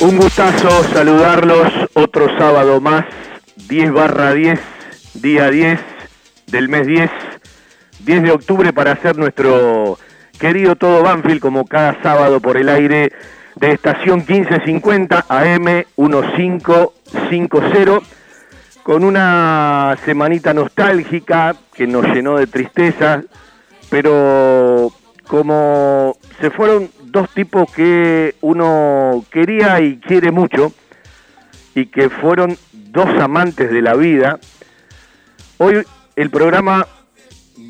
Un gustazo saludarlos otro sábado más, 10 barra 10, día 10 del mes 10, 10 de octubre para hacer nuestro querido Todo Banfield como cada sábado por el aire de estación 1550 AM 1550 con una semanita nostálgica que nos llenó de tristeza, pero como se fueron dos tipos que uno quería y quiere mucho y que fueron dos amantes de la vida, hoy el programa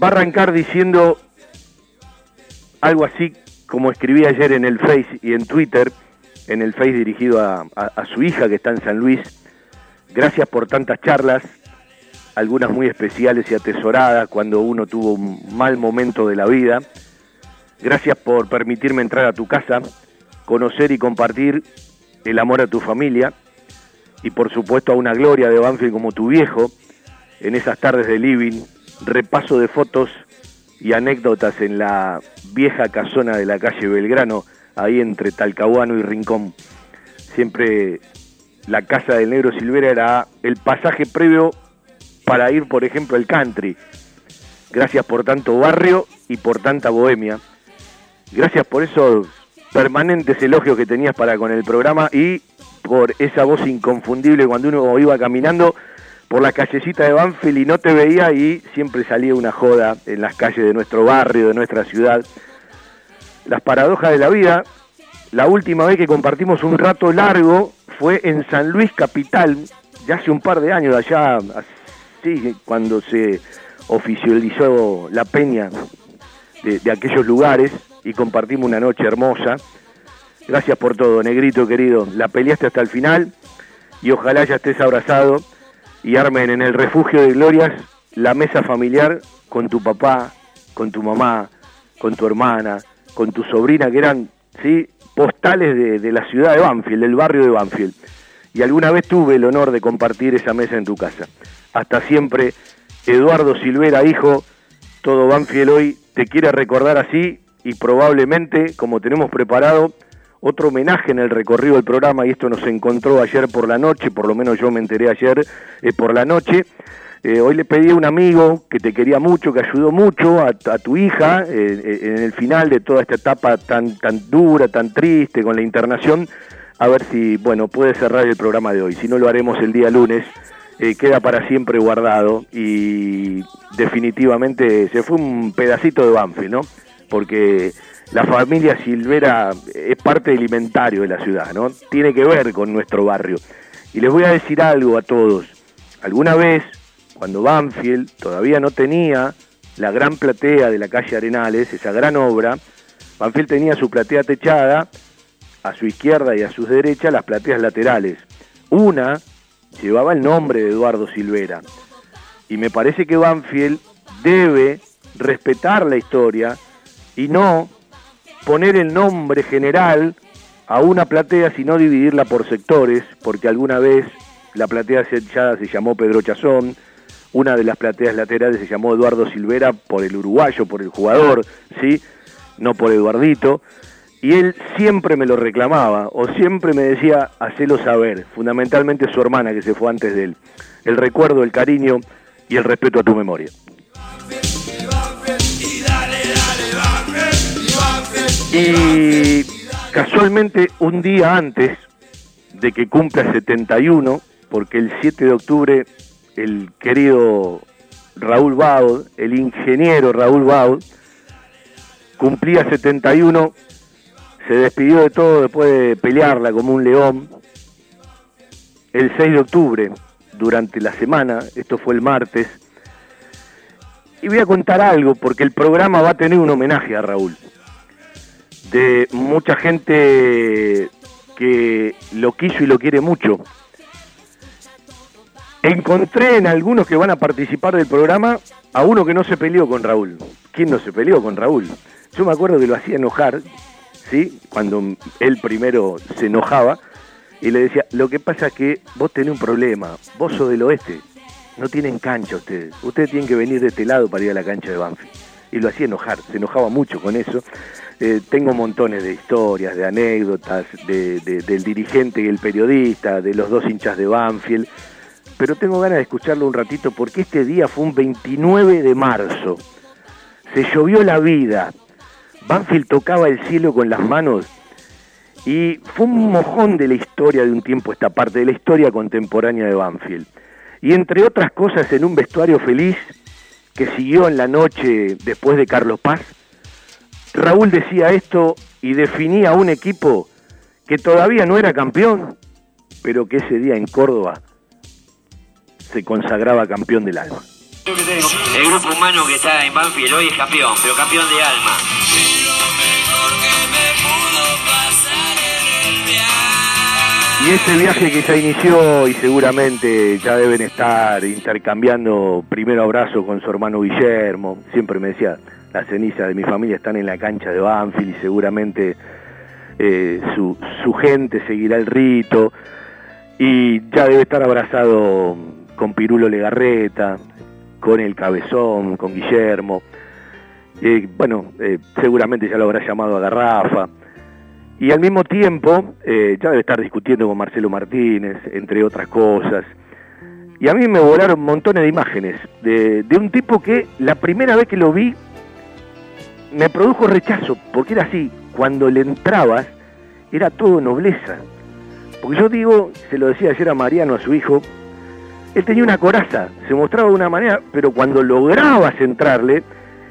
va a arrancar diciendo algo así como escribí ayer en el Face y en Twitter, en el Face dirigido a, a- su hija que está en San Luis. Gracias por tantas charlas, algunas muy especiales y atesoradas cuando uno tuvo un mal momento de la vida. Gracias por permitirme entrar a tu casa, conocer y compartir el amor a tu familia y por supuesto a una gloria de Banfield como tu viejo en esas tardes de living, repaso de fotos y anécdotas en la vieja casona de la calle Belgrano, ahí entre Talcahuano y Rincón. Siempre la casa del negro Silvera era el pasaje previo para ir, por ejemplo, al country. Gracias por tanto barrio y por tanta bohemia. Gracias por esos permanentes elogios que tenías para con el programa y por esa voz inconfundible cuando uno iba caminando por la callecita de Banfield y no te veía y siempre salía una joda en las calles de nuestro barrio, de nuestra ciudad. Las paradojas de la vida. La última vez que compartimos un rato largo fue en San Luis Capital, ya hace un par de años, allá, así, cuando se oficializó la peña de, de aquellos lugares y compartimos una noche hermosa. Gracias por todo, negrito querido. La peleaste hasta el final y ojalá ya estés abrazado y armen en el refugio de glorias la mesa familiar con tu papá, con tu mamá, con tu hermana, con tu sobrina, que eran ¿sí? postales de, de la ciudad de Banfield, del barrio de Banfield. Y alguna vez tuve el honor de compartir esa mesa en tu casa. Hasta siempre, Eduardo Silvera, hijo, todo Banfield hoy te quiere recordar así y probablemente, como tenemos preparado, otro homenaje en el recorrido del programa y esto nos encontró ayer por la noche, por lo menos yo me enteré ayer eh, por la noche. Eh, hoy le pedí a un amigo que te quería mucho, que ayudó mucho a, tu hija eh, en el final de toda esta etapa tan, tan dura, tan triste con la internación, a ver si, bueno, puede cerrar el programa de hoy. Si no lo haremos el día lunes, queda para siempre guardado y definitivamente se fue un pedacito de Banfield, ¿no? Porque la familia Silvera es parte del inventario de la ciudad, ¿no? Tiene que ver con nuestro barrio. Y les voy a decir algo a todos. Alguna vez, cuando Banfield todavía no tenía la gran platea de la calle Arenales, esa gran obra, Banfield tenía su platea techada, a su izquierda y a su derecha las plateas laterales. Una llevaba el nombre de Eduardo Silvera. Y me parece que Banfield debe respetar la historia y no poner el nombre general a una platea, sino dividirla por sectores, porque alguna vez la platea sellada se llamó Pedro Chazón, una de las plateas laterales se llamó Eduardo Silvera por el uruguayo, por el jugador, ¿sí? No por Eduardito. Y él siempre me lo reclamaba, o siempre me decía, hacelo saber, fundamentalmente su hermana que se fue antes de él. El recuerdo, el cariño y el respeto a tu memoria. Y casualmente un día antes de que cumpla 71, porque el 7 de octubre el querido Raúl Baud, el ingeniero Raúl Baud, cumplía 71, se despidió de todo después de pelearla como un león. El 6 de octubre, durante la semana, esto fue el martes, y voy a contar algo porque el programa va a tener un homenaje a Raúl de mucha gente que lo quiso y lo quiere mucho. Encontré en algunos que van a participar del programa a uno que no se peleó con Raúl. ¿Quién no se peleó con Raúl? Yo me acuerdo que lo hacía enojar, ¿sí? Cuando él primero se enojaba y le decía, lo que pasa es que vos tenés un problema, vos sos del oeste, no tienen cancha ustedes, ustedes tienen que venir de este lado para ir a la cancha de Banfield. Y lo hacía enojar, se enojaba mucho con eso. Eh, tengo montones de historias, de anécdotas, de, de, del dirigente y el periodista, de los dos hinchas de Banfield, pero tengo ganas de escucharlo un ratito porque este día fue un 29 de marzo. Se llovió la vida. Banfield tocaba el cielo con las manos y fue un mojón de la historia de un tiempo esta parte, de la historia contemporánea de Banfield. Y entre otras cosas, en un vestuario feliz que siguió en la noche después de Carlos Paz, Raúl decía esto y definía un equipo que todavía no era campeón, pero que ese día en Córdoba se consagraba campeón del alma. El grupo humano que está en Banfield hoy es campeón, pero campeón de alma. Y ese viaje que ya inició y seguramente ya deben estar intercambiando primero abrazo con su hermano Guillermo, siempre me decía, las cenizas de mi familia están en la cancha de Banfield y seguramente eh, su, su gente seguirá el rito y ya debe estar abrazado con Pirulo Legarreta, con el Cabezón, con Guillermo. Eh, bueno, eh, seguramente ya lo habrá llamado a Garrafa. Y al mismo tiempo, eh, ya debe estar discutiendo con Marcelo Martínez, entre otras cosas. Y a mí me volaron montones de imágenes de, de un tipo que la primera vez que lo vi me produjo rechazo, porque era así, cuando le entrabas era todo nobleza. Porque yo digo, se lo decía ayer a Mariano, a su hijo, él tenía una coraza, se mostraba de una manera, pero cuando lograbas entrarle,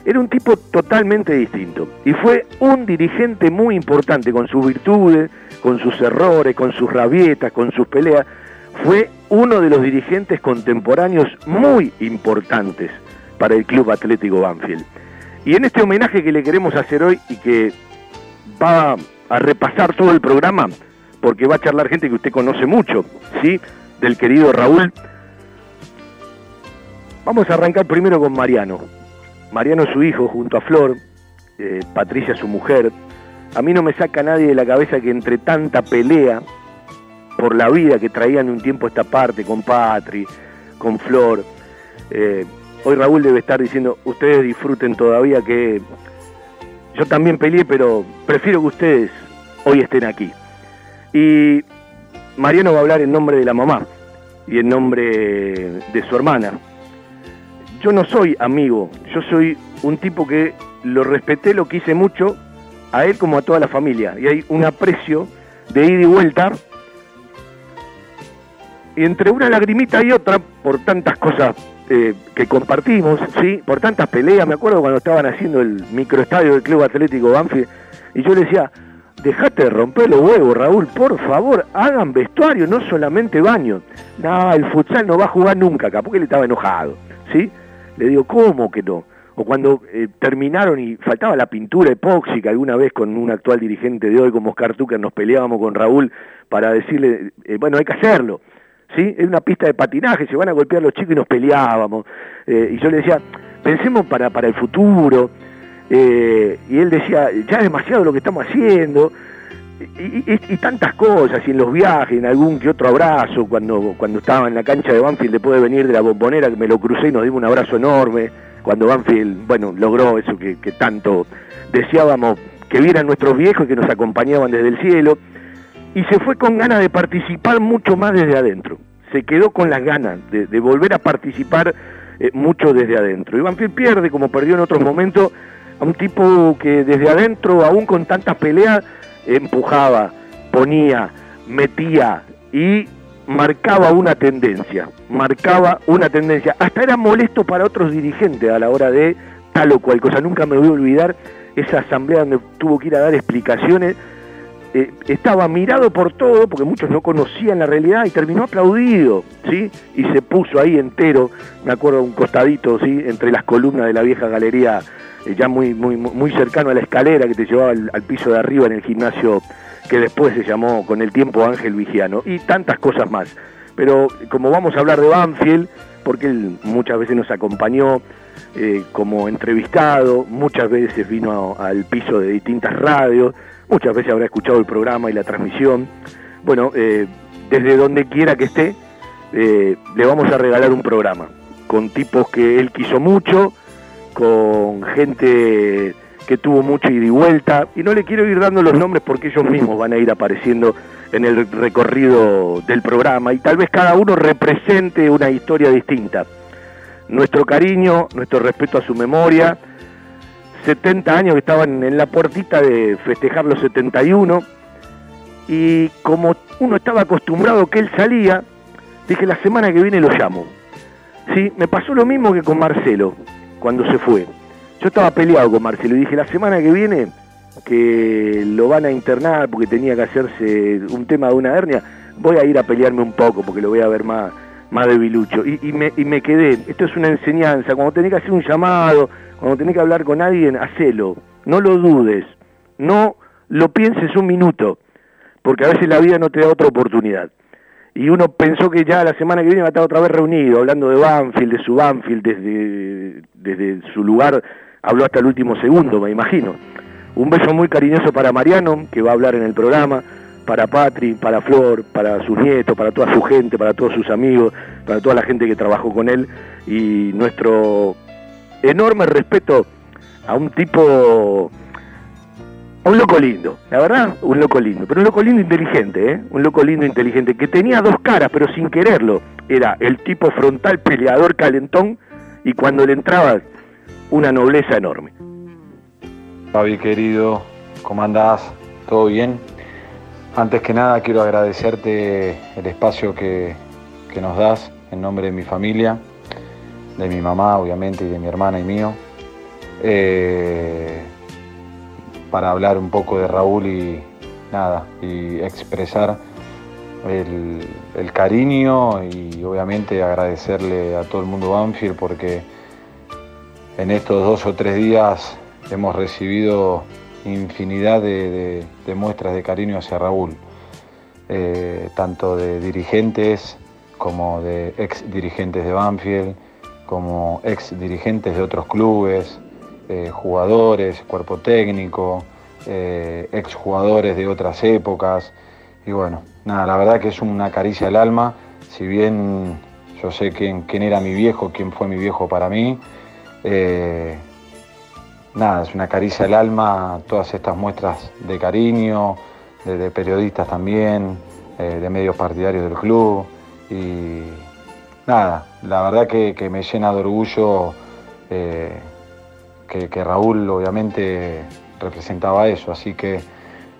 era un tipo totalmente distinto. Y fue un dirigente muy importante con sus virtudes, con sus errores, con sus rabietas, con sus peleas. Fue uno de los dirigentes contemporáneos muy importantes para el Club Atlético Banfield. Y en este homenaje que le queremos hacer hoy y que va a repasar todo el programa, porque va a charlar gente que usted conoce mucho, ¿sí? Del querido Raúl. Vamos a arrancar primero con Mariano. Mariano su hijo junto a Flor, eh, Patricia su mujer. A mí no me saca nadie de la cabeza que entre tanta pelea por la vida que traían un tiempo esta parte con Patri, con Flor, eh, hoy Raúl debe estar diciendo, ustedes disfruten todavía que yo también peleé, pero prefiero que ustedes hoy estén aquí. Y Mariano va a hablar en nombre de la mamá y en nombre de su hermana. Yo no soy amigo, yo soy un tipo que lo respeté, lo quise mucho, a él como a toda la familia. Y hay un aprecio de ida y vuelta. Y entre una lagrimita y otra, por tantas cosas eh, que compartimos, ¿sí? por tantas peleas, me acuerdo cuando estaban haciendo el microestadio del Club Atlético Banfield, y yo le decía, dejate de romper los huevos, Raúl, por favor, hagan vestuario, no solamente baño. No, el futsal no va a jugar nunca acá, porque él estaba enojado, ¿sí? Le digo, ¿cómo que no? O cuando eh, terminaron y faltaba la pintura epóxica, alguna vez con un actual dirigente de hoy como Oscar Tucker nos peleábamos con Raúl para decirle, eh, bueno, hay que hacerlo. ¿Sí? Es una pista de patinaje, se van a golpear los chicos y nos peleábamos. Eh, y yo le decía, pensemos para, para el futuro. y él decía, ya es demasiado lo que estamos haciendo. Y, tantas cosas, y en los viajes, en algún que otro abrazo, cuando, cuando estaba en la cancha de Banfield después de venir de la bombonera, que me lo crucé y nos dimos un abrazo enorme, cuando Banfield, bueno, logró eso que, tanto deseábamos que vieran nuestros viejos que nos acompañaban desde el cielo, y se fue con ganas de participar mucho más desde adentro, se quedó con las ganas de, de volver a participar eh, mucho desde adentro. Y Banfield pierde, como perdió en otros momentos, a un tipo que desde adentro, aún con tantas peleas, empujaba, ponía, metía y marcaba una tendencia, marcaba una tendencia. Hasta era molesto para otros dirigentes a la hora de tal o cual cosa. Nunca me voy a olvidar esa asamblea donde tuvo que ir a dar explicaciones. Eh, estaba mirado por todo, porque muchos no conocían la realidad, y terminó aplaudido, ¿sí? Y se puso ahí entero, me acuerdo, un costadito, ¿sí? Entre las columnas de la vieja galería ya muy, muy, muy cercano a la escalera que te llevaba al, piso de arriba en el gimnasio que después se llamó con el tiempo Ángel Vigiano y tantas cosas más. Pero como vamos a hablar de Banfield, porque él muchas veces nos acompañó eh, como entrevistado, muchas veces vino al piso de distintas radios, muchas veces habrá escuchado el programa y la transmisión. Bueno, eh, desde donde quiera que esté, eh, le vamos a regalar un programa con tipos que él quiso mucho, con gente que tuvo mucho ida y vuelta, y no le quiero ir dando los nombres porque ellos mismos van a ir apareciendo en el recorrido del programa, y tal vez cada uno represente una historia distinta. Nuestro cariño, nuestro respeto a su memoria, 70 años que estaban en la puertita de festejar los 71, y como uno estaba acostumbrado que él salía, dije la semana que viene lo llamo. Sí, me pasó lo mismo que con Marcelo cuando se fue. Yo estaba peleado con Marcelo y dije, la semana que viene, que lo van a internar porque tenía que hacerse un tema de una hernia, voy a ir a pelearme un poco porque lo voy a ver más, más debilucho. Y, y, me, y me quedé, esto es una enseñanza, cuando tenés que hacer un llamado, cuando tenés que hablar con alguien, hacelo, no lo dudes, no lo pienses un minuto, porque a veces la vida no te da otra oportunidad y uno pensó que ya la semana que viene va a estar otra vez reunido, hablando de Banfield, de su Banfield, desde, desde su lugar, habló hasta el último segundo, me imagino. Un beso muy cariñoso para Mariano, que va a hablar en el programa, para Patri, para Flor, para sus nietos, para toda su gente, para todos sus amigos, para toda la gente que trabajó con él, y nuestro enorme respeto a un tipo un loco lindo, la verdad, un loco lindo, pero un loco lindo inteligente, ¿eh? un loco lindo inteligente, que tenía dos caras, pero sin quererlo. Era el tipo frontal peleador calentón y cuando le entraba una nobleza enorme. Fabi querido, ¿Cómo andás? ¿Todo bien? Antes que nada quiero agradecerte el espacio que, que nos das en nombre de mi familia, de mi mamá obviamente y de mi hermana y mío, eh, para hablar un poco de Raúl y nada, y expresar el, cariño y obviamente agradecerle a todo el mundo Banfield porque en estos dos o tres días hemos recibido infinidad de muestras de cariño hacia Raúl, eh, tanto de dirigentes como de ex dirigentes de Banfield, como ex dirigentes de otros clubes, eh, jugadores, cuerpo técnico, eh, ex jugadores de otras épocas. Y bueno, nada, la verdad que es una caricia al alma, si bien yo sé quién, era mi viejo, quién fue mi viejo para mí. eh, nada, es una caricia al alma todas estas muestras de cariño, de, periodistas también, eh, de medios partidarios del club. Y nada, la verdad que, me llena de orgullo que, Raúl obviamente representaba eso. Así que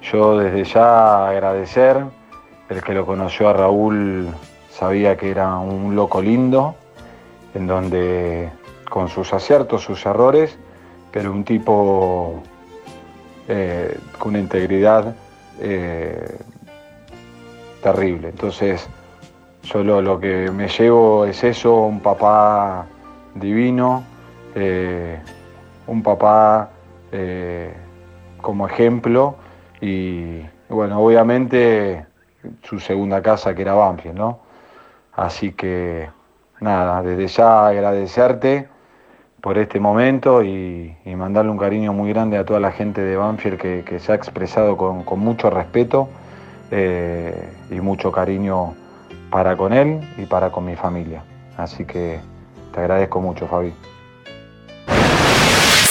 yo desde ya agradecer, el que lo conoció a Raúl sabía que era un loco lindo, en donde con sus aciertos, sus errores, pero un tipo eh, con una integridad eh, terrible. Entonces, yo lo, lo que me llevo es eso, un papá divino, eh, un papá eh, como ejemplo y bueno, obviamente su segunda casa que era Banfield, ¿no? Así que nada, desde ya agradecerte por este momento y, mandarle un cariño muy grande a toda la gente de Banfield que, que se ha expresado con, con mucho respeto eh, y mucho cariño para con él y para con mi familia. Así que te agradezco mucho, Fabi.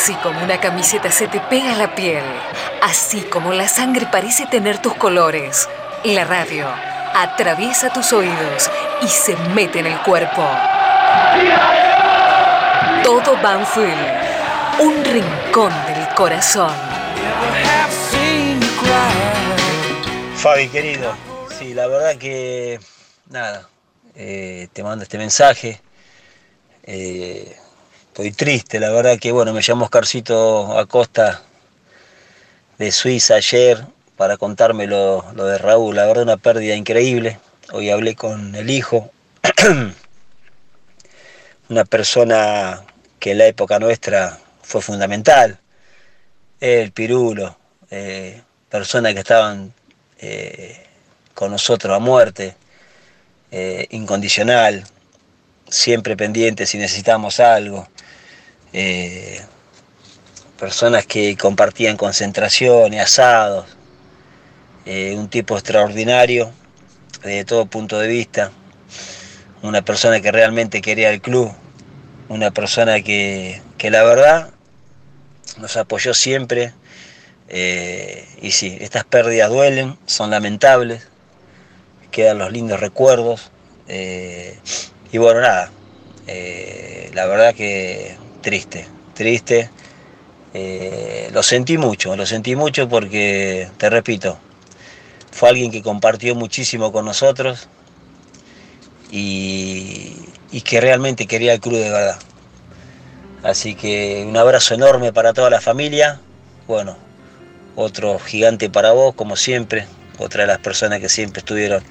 Así como una camiseta se te pega a la piel, así como la sangre parece tener tus colores, la radio atraviesa tus oídos y se mete en el cuerpo. Todo Banfield, un rincón del corazón. Fabi, querido, sí, la verdad que nada, eh, te mando este mensaje. Eh, estoy triste, la verdad que bueno, me llamó Oscarcito Acosta de Suiza ayer para contarme lo, lo de Raúl, la verdad una pérdida increíble. Hoy hablé con el hijo, una persona que en la época nuestra fue fundamental, el Pirulo, eh, personas que estaban eh, con nosotros a muerte, eh, incondicional, siempre pendiente si necesitamos algo. Eh, personas que compartían concentraciones, asados, eh, un tipo extraordinario desde todo punto de vista, una persona que realmente quería el club, una persona que, que la verdad nos apoyó siempre. eh, y sí, estas pérdidas duelen, son lamentables, quedan los lindos recuerdos. eh, y bueno, nada, eh, la verdad que triste, triste. Eh, lo sentí mucho, lo sentí mucho porque, te repito, fue alguien que compartió muchísimo con nosotros y, y que realmente quería el club de verdad. Así que un abrazo enorme para toda la familia. Bueno, otro gigante para vos, como siempre. Otra de las personas que siempre estuvieron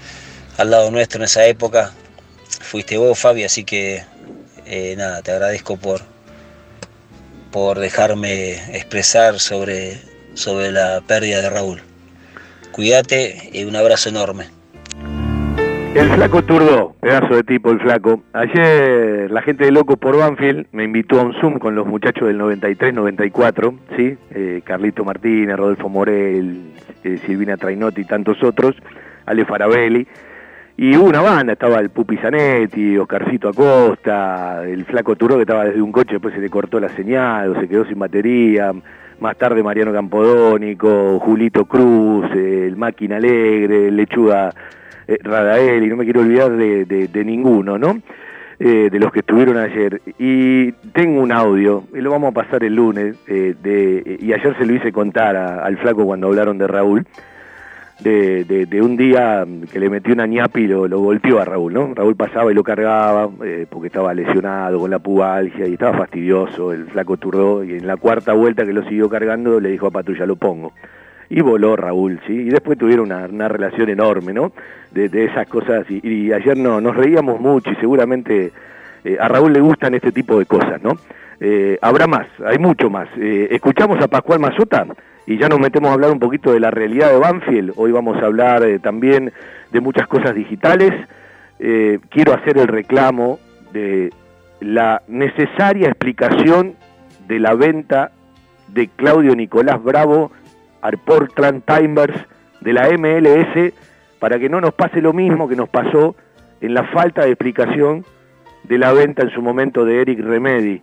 al lado nuestro en esa época. Fuiste vos, Fabi, así que eh, nada, te agradezco por, por dejarme expresar sobre, sobre la pérdida de Raúl. Cuídate y un abrazo enorme. El flaco Turdo, pedazo de tipo el flaco. Ayer la gente de Loco por Banfield me invitó a un Zoom con los muchachos del 93-94, ¿sí? Eh, Carlito Martínez, Rodolfo Morel, eh, Silvina Trainotti y tantos otros, Ale Farabelli. Y hubo una banda, estaba el Pupi Zanetti, Oscarcito Acosta, el flaco Turdo que estaba desde un coche, después se le cortó la señal o se quedó sin batería. Más tarde Mariano Campodónico, Julito Cruz, eh, el Máquina Alegre, Lechuga eh, Radaeli, no me quiero olvidar de, de- de ninguno, ¿no? Eh, de los que estuvieron ayer. Y tengo un audio, y lo vamos a pasar el lunes, eh, de, y ayer se lo hice contar al flaco cuando hablaron de Raúl, de, de- de un día que le metió una ñapi y lo, lo golpeó a Raúl, ¿no? Raúl pasaba y lo cargaba eh, porque estaba lesionado con la pubalgia y estaba fastidioso, el flaco turdó, y en la cuarta vuelta que lo siguió cargando le dijo a Patrulla, lo pongo y voló Raúl, ¿sí? Y después tuvieron una, una relación enorme, ¿no? De, de esas cosas, y, y ayer no, nos reíamos mucho y seguramente eh, a Raúl le gustan este tipo de cosas, ¿no? Eh, habrá más, hay mucho más. Eh, escuchamos a Pascual Mazota y ya nos metemos a hablar un poquito de la realidad de Banfield. Hoy vamos a hablar eh, también de muchas cosas digitales. Eh, quiero hacer el reclamo de la necesaria explicación de la venta de Claudio Nicolás Bravo al Portland Timbers de la MLS para que no nos pase lo mismo que nos pasó en la falta de explicación de la venta en su momento de Eric Remedy,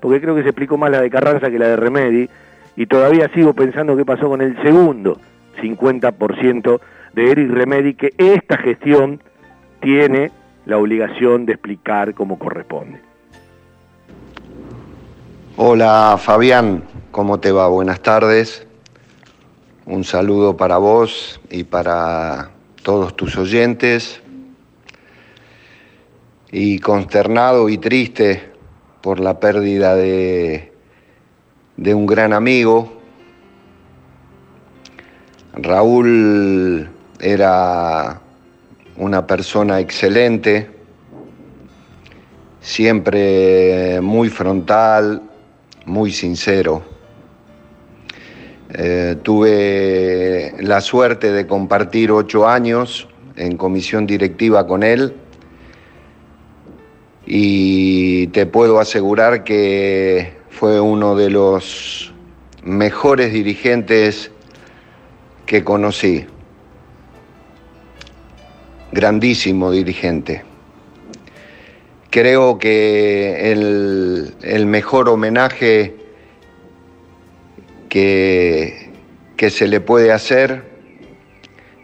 porque creo que se explicó más la de Carranza que la de Remedy, y todavía sigo pensando qué pasó con el segundo 50% de Eric Remedy, que esta gestión tiene la obligación de explicar como corresponde. Hola Fabián, ¿cómo te va? Buenas tardes. Un saludo para vos y para todos tus oyentes. Y consternado y triste por la pérdida de, de un gran amigo. Raúl era una persona excelente, siempre muy frontal, muy sincero. Eh, tuve la suerte de compartir ocho años en comisión directiva con él y te puedo asegurar que fue uno de los mejores dirigentes que conocí. Grandísimo dirigente. Creo que el, mejor homenaje que, que se le puede hacer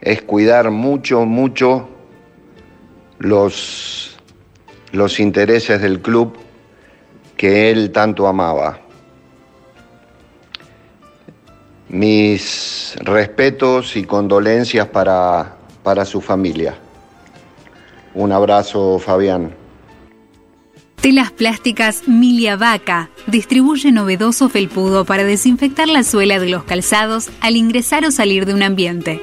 es cuidar mucho, mucho los, los intereses del club que él tanto amaba. Mis respetos y condolencias para, para su familia. Un abrazo, Fabián. Telas plásticas Milia Vaca distribuye novedoso felpudo para desinfectar la suela de los calzados al ingresar o salir de un ambiente.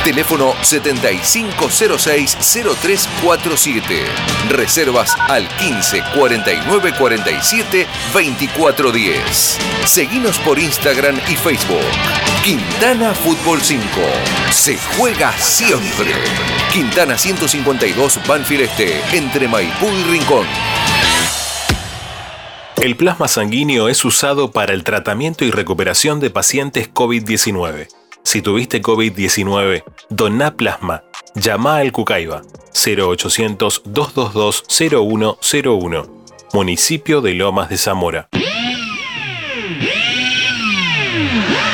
Teléfono 7506-0347. Reservas al 15 49 47 24 10. Seguinos por Instagram y Facebook. Quintana Fútbol 5. Se juega siempre. Quintana 152 Banfield Este, entre Maipú y Rincón. El plasma sanguíneo es usado para el tratamiento y recuperación de pacientes COVID-19. Si tuviste COVID-19, doná plasma. Llama al Cucaiba 0800-222-0101. Municipio de Lomas de Zamora.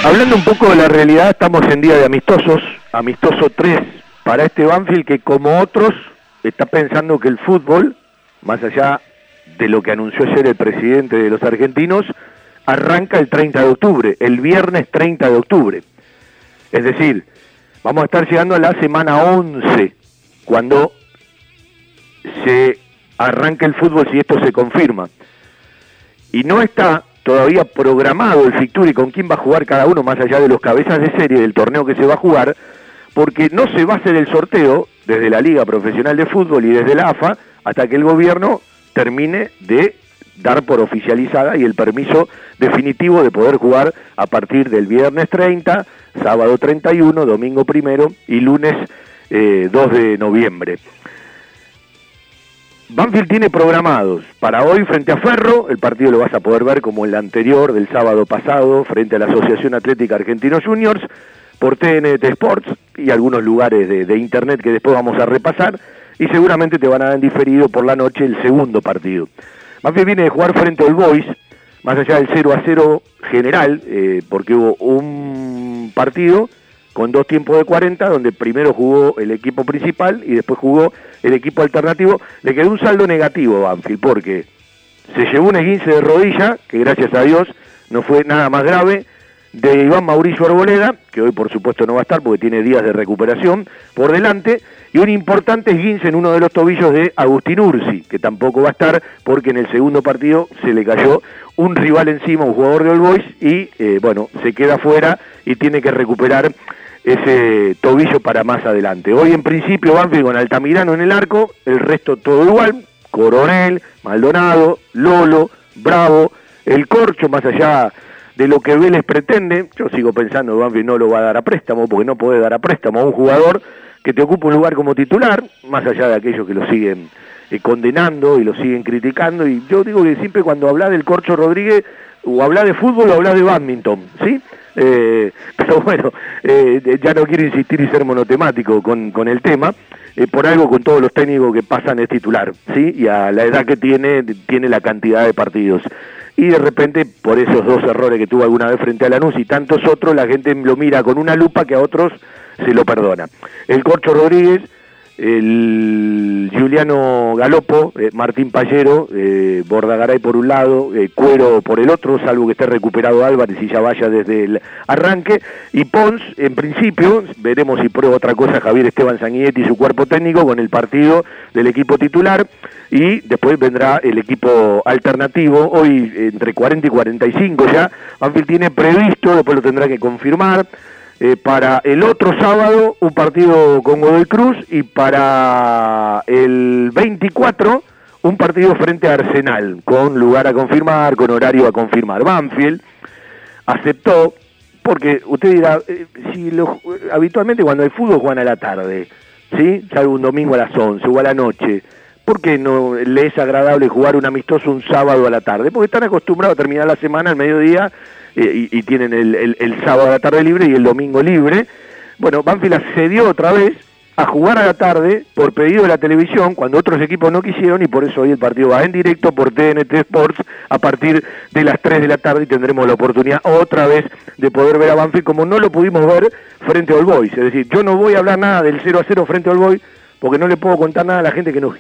Hablando un poco de la realidad, estamos en día de amistosos, amistoso 3 para este Banfield que como otros está pensando que el fútbol, más allá de lo que anunció ayer el presidente de los argentinos, arranca el 30 de octubre, el viernes 30 de octubre. Es decir, vamos a estar llegando a la semana 11, cuando se arranca el fútbol si esto se confirma. Y no está todavía programado el Fictur y con quién va a jugar cada uno, más allá de los cabezas de serie del torneo que se va a jugar, porque no se va a hacer el sorteo desde la Liga Profesional de Fútbol y desde la AFA hasta que el gobierno termine de dar por oficializada y el permiso definitivo de poder jugar a partir del viernes 30, sábado 31, domingo primero y lunes 2 eh, de noviembre. Banfield tiene programados para hoy frente a Ferro, el partido lo vas a poder ver como el anterior del sábado pasado frente a la Asociación Atlética Argentino Juniors por TNT Sports y algunos lugares de, de internet que después vamos a repasar y seguramente te van a dar diferido por la noche el segundo partido. Banfield viene de jugar frente al Boys, más allá del 0 a 0 general, eh, porque hubo un partido con dos tiempos de 40, donde primero jugó el equipo principal y después jugó el equipo alternativo. Le quedó un saldo negativo a Banfield, porque se llevó un esguince de rodilla, que gracias a Dios no fue nada más grave, de Iván Mauricio Arboleda, que hoy por supuesto no va a estar porque tiene días de recuperación por delante, y un importante esguince en uno de los tobillos de Agustín Ursi, que tampoco va a estar porque en el segundo partido se le cayó un rival encima, un jugador de All Boys, y eh, bueno, se queda fuera y tiene que recuperar ese tobillo para más adelante. Hoy en principio Banfield con Altamirano en el arco, el resto todo igual, Coronel, Maldonado, Lolo, Bravo, el Corcho más allá de lo que Vélez pretende, yo sigo pensando que Banfield no lo va a dar a préstamo, porque no puede dar a préstamo a un jugador que te ocupa un lugar como titular, más allá de aquellos que lo siguen eh, condenando y lo siguen criticando. Y yo digo que siempre cuando habla del Corcho Rodríguez, o habla de fútbol o habla de badminton, ¿sí? Eh, pero bueno, eh, ya no quiero insistir y ser monotemático con, con el tema. por algo con todos los técnicos que pasan es titular, ¿sí? Y a la edad que tiene, tiene la cantidad de partidos. Y de repente, por esos dos errores que tuvo alguna vez frente a Lanús y tantos otros, la gente lo mira con una lupa que a otros se lo perdona. El Corcho Rodríguez, el Juliano Galopo, eh, Martín Pallero, eh, Bordagaray por un lado, eh, Cuero por el otro, salvo que esté recuperado Álvarez y ya vaya desde el arranque, y Pons, en principio, veremos si prueba otra cosa Javier Esteban Sanguinetti y su cuerpo técnico con el partido del equipo titular, y después vendrá el equipo alternativo, hoy entre 40 y 45 ya, Banfield tiene previsto, después lo tendrá que confirmar, eh, para el otro sábado un partido con Godoy Cruz y para el 24 un partido frente a Arsenal, con lugar a confirmar, con horario a confirmar. Banfield aceptó, porque usted dirá, eh, si lo, habitualmente cuando hay fútbol juegan a la tarde, ¿sí? Salvo un domingo a las 11 o a la noche. ¿Por qué no le es agradable jugar un amistoso un sábado a la tarde? Porque están acostumbrados a terminar la semana al mediodía eh, y, tienen el, sábado a la tarde libre y el domingo libre. Bueno, Banfield accedió otra vez a jugar a la tarde por pedido de la televisión cuando otros equipos no quisieron y por eso hoy el partido va en directo por TNT Sports a partir de las 3 de la tarde y tendremos la oportunidad otra vez de poder ver a Banfield como no lo pudimos ver frente a All Boys. Es decir, yo no voy a hablar nada del 0 a 0 frente a All Boys porque no le puedo contar nada a la gente que no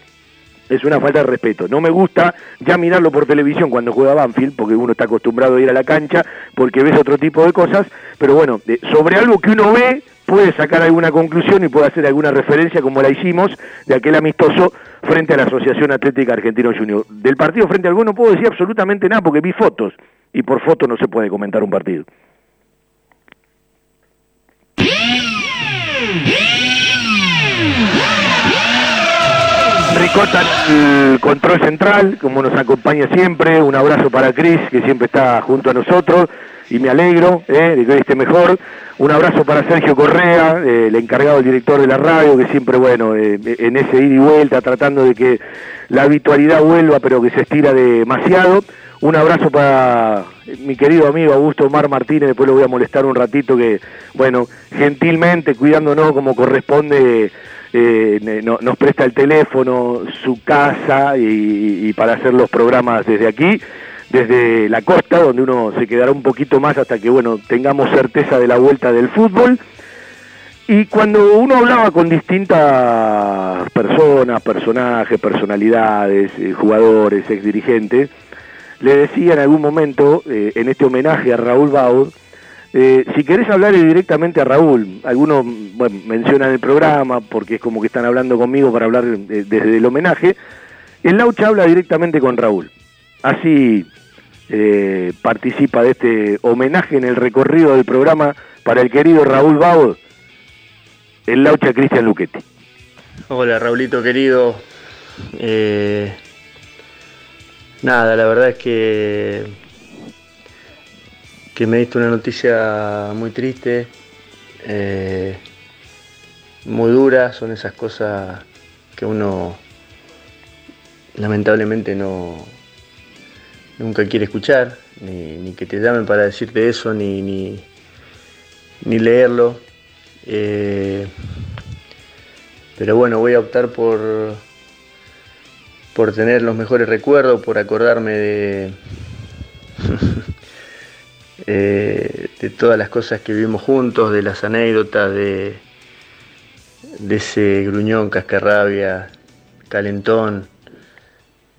es una falta de respeto. No me gusta ya mirarlo por televisión cuando juega Banfield, porque uno está acostumbrado a ir a la cancha, porque ves otro tipo de cosas, pero bueno, sobre algo que uno ve puede sacar alguna conclusión y puede hacer alguna referencia como la hicimos de aquel amistoso frente a la Asociación Atlética Argentino Junior. Del partido frente a algo no puedo decir absolutamente nada porque vi fotos, y por foto no se puede comentar un partido. Ricota el control central, como nos acompaña siempre, un abrazo para Cris, que siempre está junto a nosotros, y me alegro eh, de que hoy esté mejor. Un abrazo para Sergio Correa, eh, el encargado, el director de la radio, que siempre, bueno, eh, en ese ida y vuelta, tratando de que la habitualidad vuelva, pero que se estira demasiado. Un abrazo para mi querido amigo Augusto Omar Martínez, después lo voy a molestar un ratito, que, bueno, gentilmente, cuidándonos como corresponde, eh, no- nos presta el teléfono, su casa y, para hacer los programas desde aquí, desde la costa, donde uno se quedará un poquito más hasta que bueno tengamos certeza de la vuelta del fútbol. Y cuando uno hablaba con distintas personas, personajes, personalidades, eh, jugadores, ex dirigentes, le decía en algún momento, eh, en este homenaje a Raúl Baud, eh, si querés hablarle directamente a Raúl, algunos mencionan el programa porque es como que están hablando conmigo para hablar de- desde el homenaje, el Laucha habla directamente con Raúl. Así eh, participa de este homenaje en el recorrido del programa para el querido Raúl Baud, el Laucha Cristian Luchetti. Hola Raulito querido. Eh, nada, la verdad es que, que me diste una noticia muy triste, eh, muy dura, son esas cosas que uno lamentablemente no nunca quiere escuchar, ni, que te llamen para decirte eso, ni, ni, ni leerlo. Eh, pero bueno, voy a optar por, por tener los mejores recuerdos, por acordarme de, eh, de todas las cosas que vivimos juntos, de las anécdotas, de, ese gruñón, cascarrabia, calentón,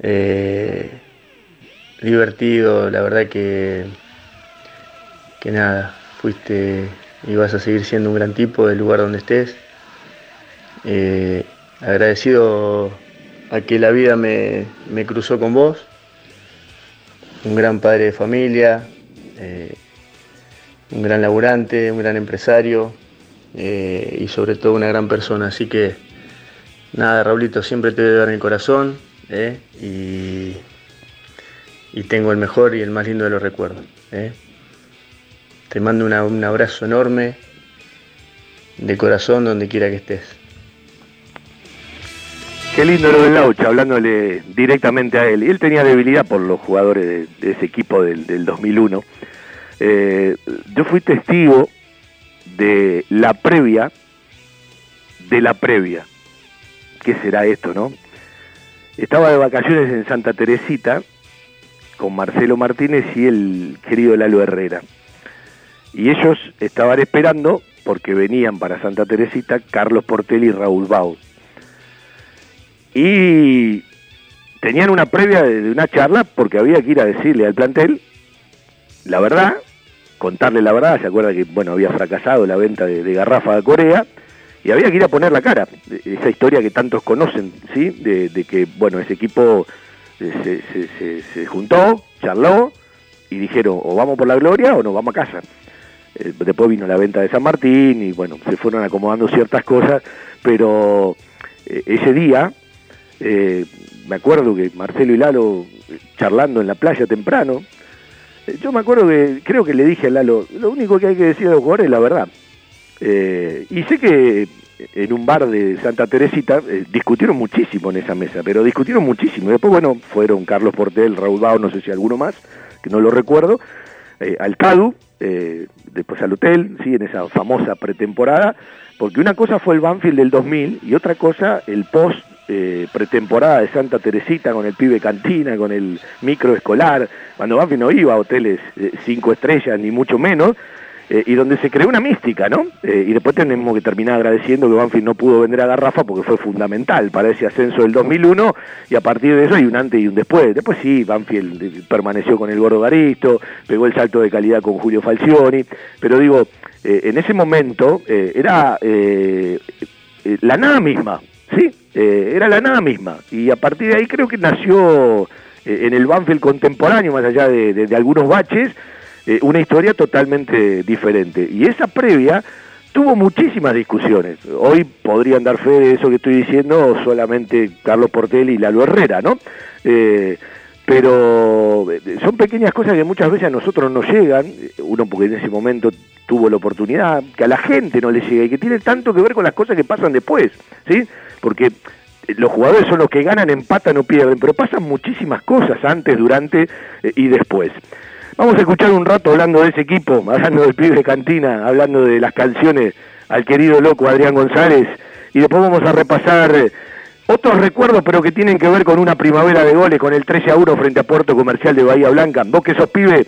eh, divertido, la verdad que, que nada, fuiste y vas a seguir siendo un gran tipo del lugar donde estés. Eh, agradecido a que la vida me, me cruzó con vos, un gran padre de familia, eh, un gran laburante, un gran empresario eh, y sobre todo una gran persona. Así que nada, Raulito, siempre te voy a dar el corazón eh, y, y tengo el mejor y el más lindo de los recuerdos. Te mando un abrazo enorme de corazón donde quiera que estés. Qué lindo lo del Laucha, hablándole directamente a él. Él tenía debilidad por los jugadores de, de ese equipo del, del 2001. Eh, yo fui testigo de la previa, de la previa. ¿Qué será esto, no? Estaba de vacaciones en Santa Teresita con Marcelo Martínez y el querido Lalo Herrera. Y ellos estaban esperando, porque venían para Santa Teresita, Carlos Portel y Raúl Baud y tenían una previa de una charla porque había que ir a decirle al plantel la verdad, contarle la verdad, se acuerda que bueno había fracasado la venta de, garrafa a Corea y había que ir a poner la cara, esa historia que tantos conocen, ¿sí? De, de que bueno ese equipo eh, se, se- juntó, charló y dijeron o vamos por la gloria o nos vamos a casa. Eh, después vino la venta de San Martín y bueno, se fueron acomodando ciertas cosas, pero eh, ese día me acuerdo que Marcelo y Lalo charlando en la playa temprano, yo me acuerdo que creo que le dije a Lalo, lo único que hay que decir a los jugadores es la verdad. Eh, y sé que en un bar de Santa Teresita eh, discutieron muchísimo en esa mesa, pero discutieron muchísimo. Después, bueno, fueron Carlos Portel, Raúl Bao, no sé si alguno más, que no lo recuerdo, eh, al CADU, eh, después al hotel, sí, en esa famosa pretemporada, porque una cosa fue el Banfield del 2000 y otra cosa el post eh, pretemporada de Santa Teresita con el pibe cantina, con el micro escolar, cuando Banfield no iba a hoteles eh, cinco estrellas ni mucho menos, eh, y donde se creó una mística, ¿no? Eh, y después tenemos que terminar agradeciendo que Banfield no pudo vender a Garrafa porque fue fundamental para ese ascenso del 2001 y a partir de eso hay un antes y un después. Después sí, Banfield permaneció con el Gordo Garisto, pegó el salto de calidad con Julio Falcioni, pero digo, en ese momento era la nada misma, ¿sí? Eh, era la nada misma y a partir de ahí creo que nació eh, en el Banfield contemporáneo, más allá de, algunos baches, eh, una historia totalmente diferente. Y esa previa tuvo muchísimas discusiones. Hoy podrían dar fe de eso que estoy diciendo solamente Carlos Portelli y Lalo Herrera, ¿no? Pero son pequeñas cosas que muchas veces a nosotros nos llegan, uno porque en ese momento tuvo la oportunidad, que a la gente no le llega y que tiene tanto que ver con las cosas que pasan después, ¿sí? Porque eh, los jugadores son los que ganan, empatan o pierden, pero pasan muchísimas cosas antes, durante eh, y después. Vamos a escuchar un rato hablando de ese equipo, hablando del pibe de cantina, hablando de las canciones al querido loco Adrián González, y después vamos a repasar eh, otros recuerdos, pero que tienen que ver con una primavera de goles, con el 13 a 1 frente a Puerto Comercial de Bahía Blanca. Vos que sos pibe,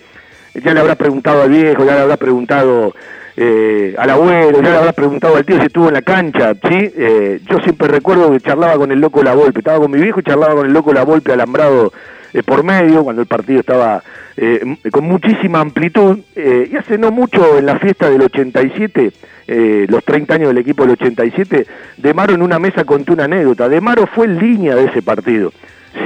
ya le habrás preguntado al viejo, ya le habrás preguntado eh, al abuelo, ya le habrás preguntado al tío si estuvo en la cancha, ¿sí? Eh, yo siempre recuerdo que charlaba con el loco La Volpe, estaba con mi viejo y charlaba con el loco La Volpe alambrado eh, por medio, cuando el partido estaba eh, con muchísima amplitud, eh, y hace no mucho en la fiesta del 87, eh, los 30 años del equipo del 87, De Maro en una mesa contó una anécdota, De Maro fue en línea de ese partido,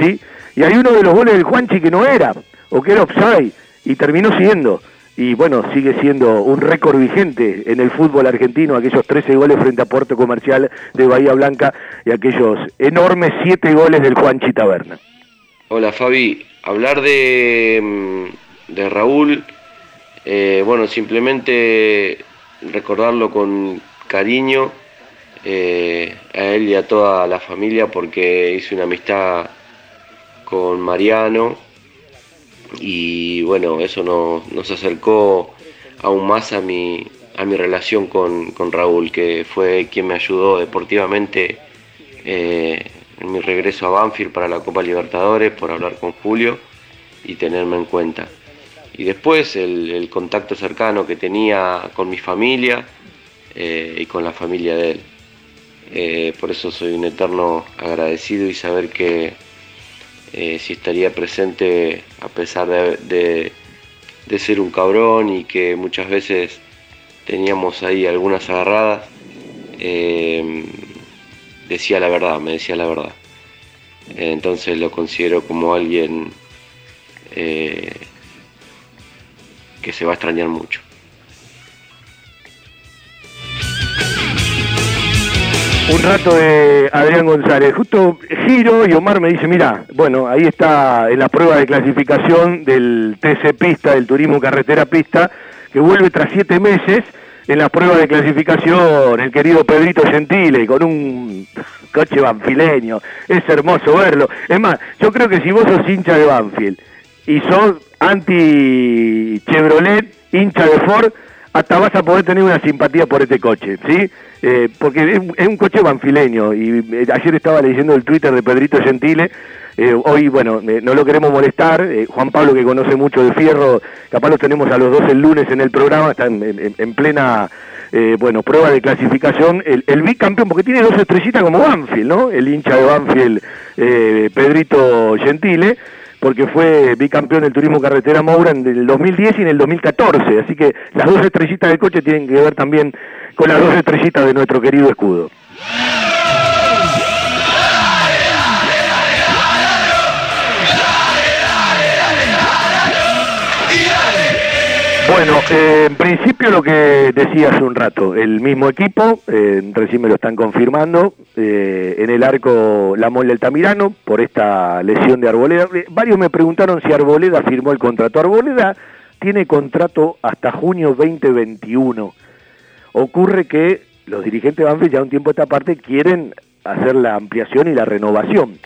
¿sí? Y hay uno de los goles del Juanchi que no era, o que era offside, y terminó siendo, y bueno, sigue siendo un récord vigente en el fútbol argentino, aquellos 13 goles frente a Puerto Comercial de Bahía Blanca y aquellos enormes 7 goles del Juanchi Taberna. Hola Fabi, hablar de, mm, de Raúl, eh, bueno, simplemente recordarlo con cariño eh, a él y a toda la familia porque hice una amistad con Mariano y bueno, eso nos, nos acercó aún más a mi, a mi relación con, con Raúl, que fue quien me ayudó deportivamente eh, en mi regreso a Banfield para la Copa Libertadores, por hablar con Julio y tenerme en cuenta. Y después el, contacto cercano que tenía con mi familia eh, y con la familia de él. Eh, por eso soy un eterno agradecido y saber que eh, si estaría presente a pesar de, de- ser un cabrón y que muchas veces teníamos ahí algunas agarradas, eh, decía la verdad, me decía la verdad. Eh, entonces lo considero como alguien eh, que se va a extrañar mucho. Un rato de Adrián González. Justo giro y Omar me dice, mira, bueno, ahí está en la prueba de clasificación del TC Pista, del Turismo Carretera Pista, que vuelve tras siete meses en la prueba de clasificación, el querido Pedrito Gentile, con un coche banfileño. Es hermoso verlo. Es más, yo creo que si vos sos hincha de Banfield y sos anti Chevrolet, hincha de Ford, hasta vas a poder tener una simpatía por este coche, ¿sí? Eh, porque es, un coche banfileño y eh, ayer estaba leyendo el Twitter de Pedrito Gentile, eh, hoy, bueno, eh, no lo queremos molestar, eh, Juan Pablo que conoce mucho de Fierro, capaz los tenemos a los dos el lunes en el programa, están en, en- en plena, bueno, prueba de clasificación, el, el bicampeón, porque tiene dos estrellitas como Banfield, ¿no? El hincha de Banfield, Pedrito Gentile, porque fue bicampeón del turismo carretera Moura en el 2010 y en el 2014. Así que las dos estrellitas del coche tienen que ver también con las dos estrellitas de nuestro querido escudo. Bueno, eh, en principio lo que decía hace un rato, el mismo equipo, eh, recién me lo están confirmando, eh, en el arco la Mole Altamirano por esta lesión de Arboleda. Eh, varios me preguntaron si Arboleda firmó el contrato. Arboleda tiene contrato hasta junio 2021. Ocurre que los dirigentes de Banfield ya un tiempo a esta parte quieren hacer la ampliación y la renovación.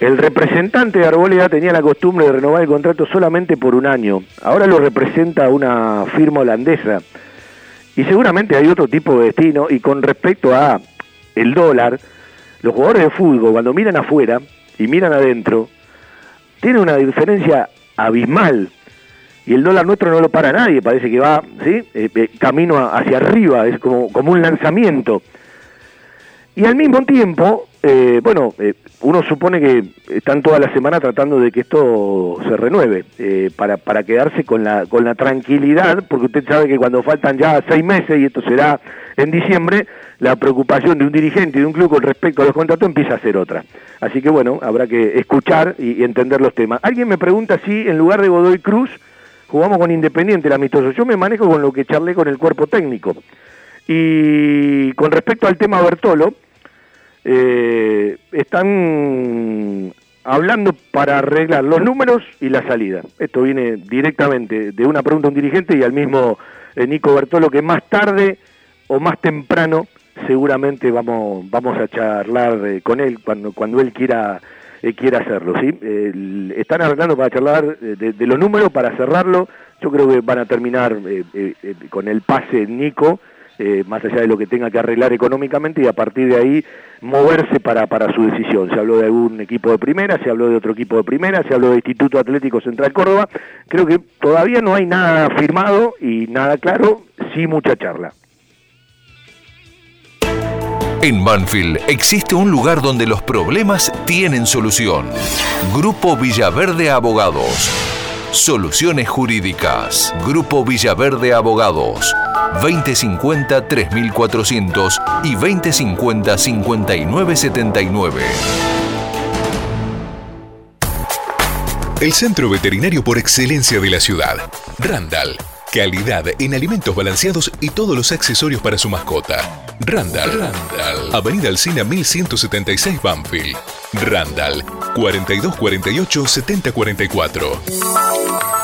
El representante de Arboleda tenía la costumbre de renovar el contrato solamente por un año. Ahora lo representa una firma holandesa. Y seguramente hay otro tipo de destino. Y con respecto a el dólar, los jugadores de fútbol cuando miran afuera y miran adentro, tienen una diferencia abismal. Y el dólar nuestro no lo para nadie, parece que va ¿sí? Eh, eh, camino a- hacia arriba, es como, como un lanzamiento. Y al mismo tiempo, eh, bueno, eh, uno supone que están toda la semana tratando de que esto se renueve, para, para quedarse con la, con la tranquilidad, porque usted sabe que cuando faltan ya seis meses, y esto será en diciembre, la preocupación de un dirigente y de un club con respecto a los contratos empieza a ser otra. Así que bueno, habrá que escuchar y entender los temas. Alguien me pregunta si en lugar de Godoy Cruz jugamos con Independiente el amistoso. Yo me manejo con lo que charlé con el cuerpo técnico. Y con respecto al tema Bertolo, eh, están hablando para arreglar los números y la salida. Esto viene directamente de una pregunta a un dirigente y al mismo eh, Nico Bertolo que más tarde o más temprano seguramente vamos vamos a charlar eh, con él cuando cuando él quiera eh, quiera hacerlo, ¿sí? Están arreglando para charlar eh, de, los números para cerrarlo. Yo creo que van a terminar eh, eh, con el pase Nico más allá de lo que tenga que arreglar económicamente y a partir de ahí moverse para, para su decisión. Se habló de algún equipo de primera, se habló de otro equipo de primera, se habló de Instituto Atlético Central Córdoba. Creo que todavía no hay nada firmado y nada claro, sí mucha charla. En Banfield existe un lugar donde los problemas tienen solución. Grupo Villaverde Abogados. Soluciones jurídicas. Grupo Villaverde Abogados. 2050-3400 y 2050-5979. El centro veterinario por excelencia de la ciudad. Randall. Calidad en alimentos balanceados y todos los accesorios para su mascota. Randall. Randall. Avenida Alcina 1176 Banfield. Randall. 4248 7044.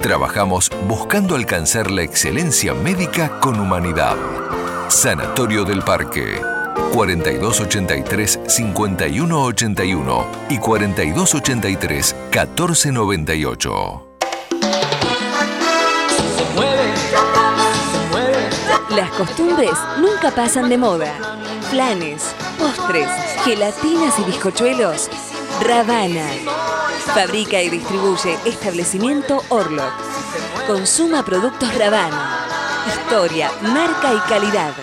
trabajamos buscando alcanzar la excelencia médica con humanidad. Sanatorio del Parque. 4283-5181 y 4283-1498. Las costumbres nunca pasan de moda. Planes, postres, gelatinas y bizcochuelos. Ravana. Fabrica y distribuye establecimiento Orlok. Consuma productos Ravana. Historia, marca y calidad.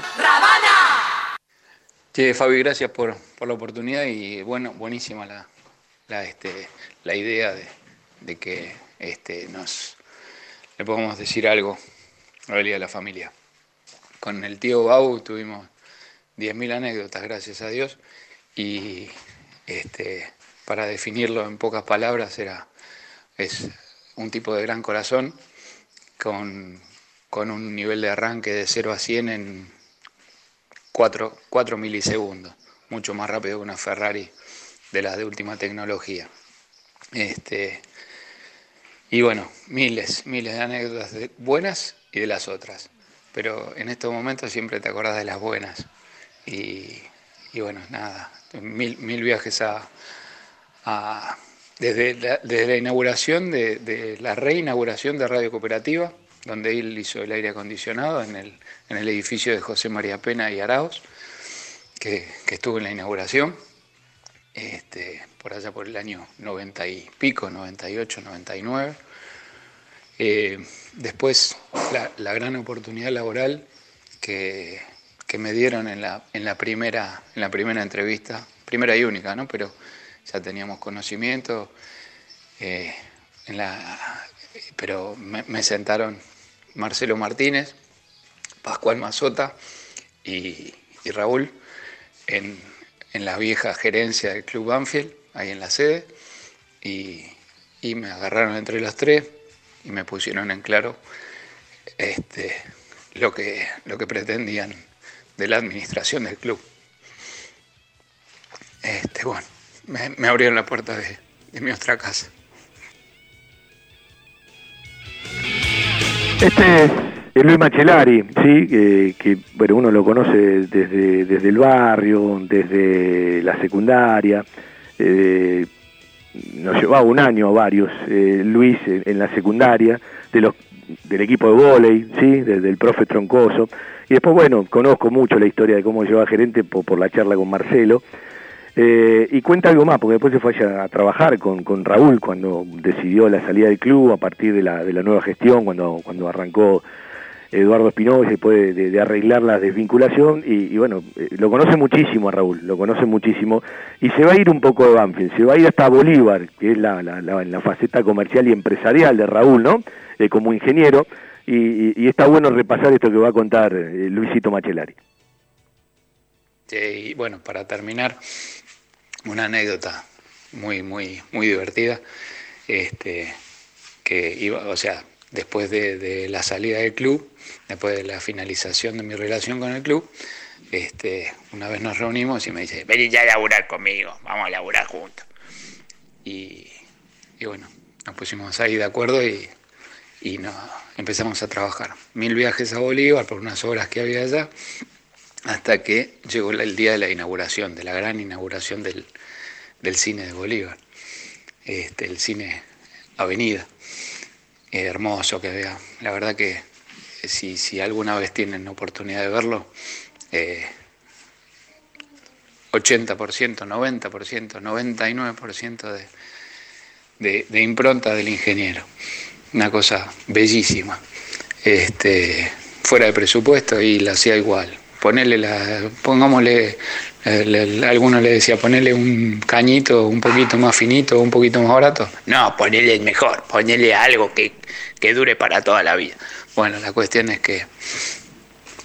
Che, Fabi, gracias por, por la oportunidad y bueno, buenísima la, la, este, la idea de, de que este, nos le podamos decir algo a Elia y a la familia. Con el tío Bau tuvimos 10.000 anécdotas, gracias a Dios, y este, para definirlo en pocas palabras era, es un tipo de gran corazón con, con un nivel de arranque de 0 a 100 en 4, 4 milisegundos, mucho más rápido que una Ferrari de las de última tecnología. Este, y bueno, miles, miles de anécdotas de buenas y de las otras. Pero en estos momentos siempre te acordás de las buenas. Y, y bueno, nada, mil, mil viajes a, desde, la, inauguración, de, la reinauguración de Radio Cooperativa, donde él hizo el aire acondicionado en el, edificio de José María Pena y Araos, que, estuvo en la inauguración, este, por allá por el año 90 y pico, 98, 99. Eh, después, la, gran oportunidad laboral que, me dieron en, la primera, en la primera entrevista, primera y única, ¿no? pero ya teníamos conocimiento, eh, pero me, me sentaron Marcelo Martínez, Pascual Mazota y, y Raúl en, en la vieja gerencia del Club Banfield, ahí en la sede, y, y me agarraron entre los tres y me pusieron en claro este, lo, que, lo que pretendían de la administración del club. Este, bueno, me, me abrieron la puerta de, de mi otra casa. Este es Luis Machelari, ¿sí? que, que, bueno, uno lo conoce desde, desde el barrio, desde la secundaria, eh, nos llevaba un año a varios, eh, Luis en, la secundaria, de los del equipo de vóley, ¿sí? del profe Troncoso. Y después, bueno, conozco mucho la historia de cómo lleva gerente por, por la charla con Marcelo. Eh, y cuenta algo más, porque después se fue a, trabajar con, con, Raúl cuando decidió la salida del club a partir de la, de la nueva gestión, cuando, cuando arrancó Eduardo Espinosa y puede de, arreglar la desvinculación y, bueno, eh, lo conoce muchísimo a Raúl, lo conoce muchísimo y se va a ir un poco de Banfield, se va a ir hasta Bolívar, que es la, la, la, faceta comercial y empresarial de Raúl, ¿no? Eh, como ingeniero y, está bueno repasar esto que va a contar Luisito Machelari. y bueno, para terminar, una anécdota muy, muy, muy divertida, este, que iba, o sea, después de, la salida del club, después de la finalización de mi relación con el club, este, una vez nos reunimos y me dice, vení ya a laburar conmigo, vamos a laburar juntos. Y, bueno, nos pusimos ahí de acuerdo y, y empezamos a trabajar. Mil viajes a Bolívar por unas horas que había allá hasta que llegó el día de la inauguración, de la gran inauguración del, cine de Bolívar, este, el cine Avenida, hermoso que vea. La verdad que si, si alguna vez tienen oportunidad de verlo, 80%, 90%, 99% de, de, impronta del ingeniero. Una cosa bellísima. Este, fuera de presupuesto y la hacía igual ponerle la, pongámosle, alguno le decía, ponerle un cañito un poquito más finito, un poquito más barato. No, ponerle el mejor, ponerle algo que, dure para toda la vida. Bueno, la cuestión es que,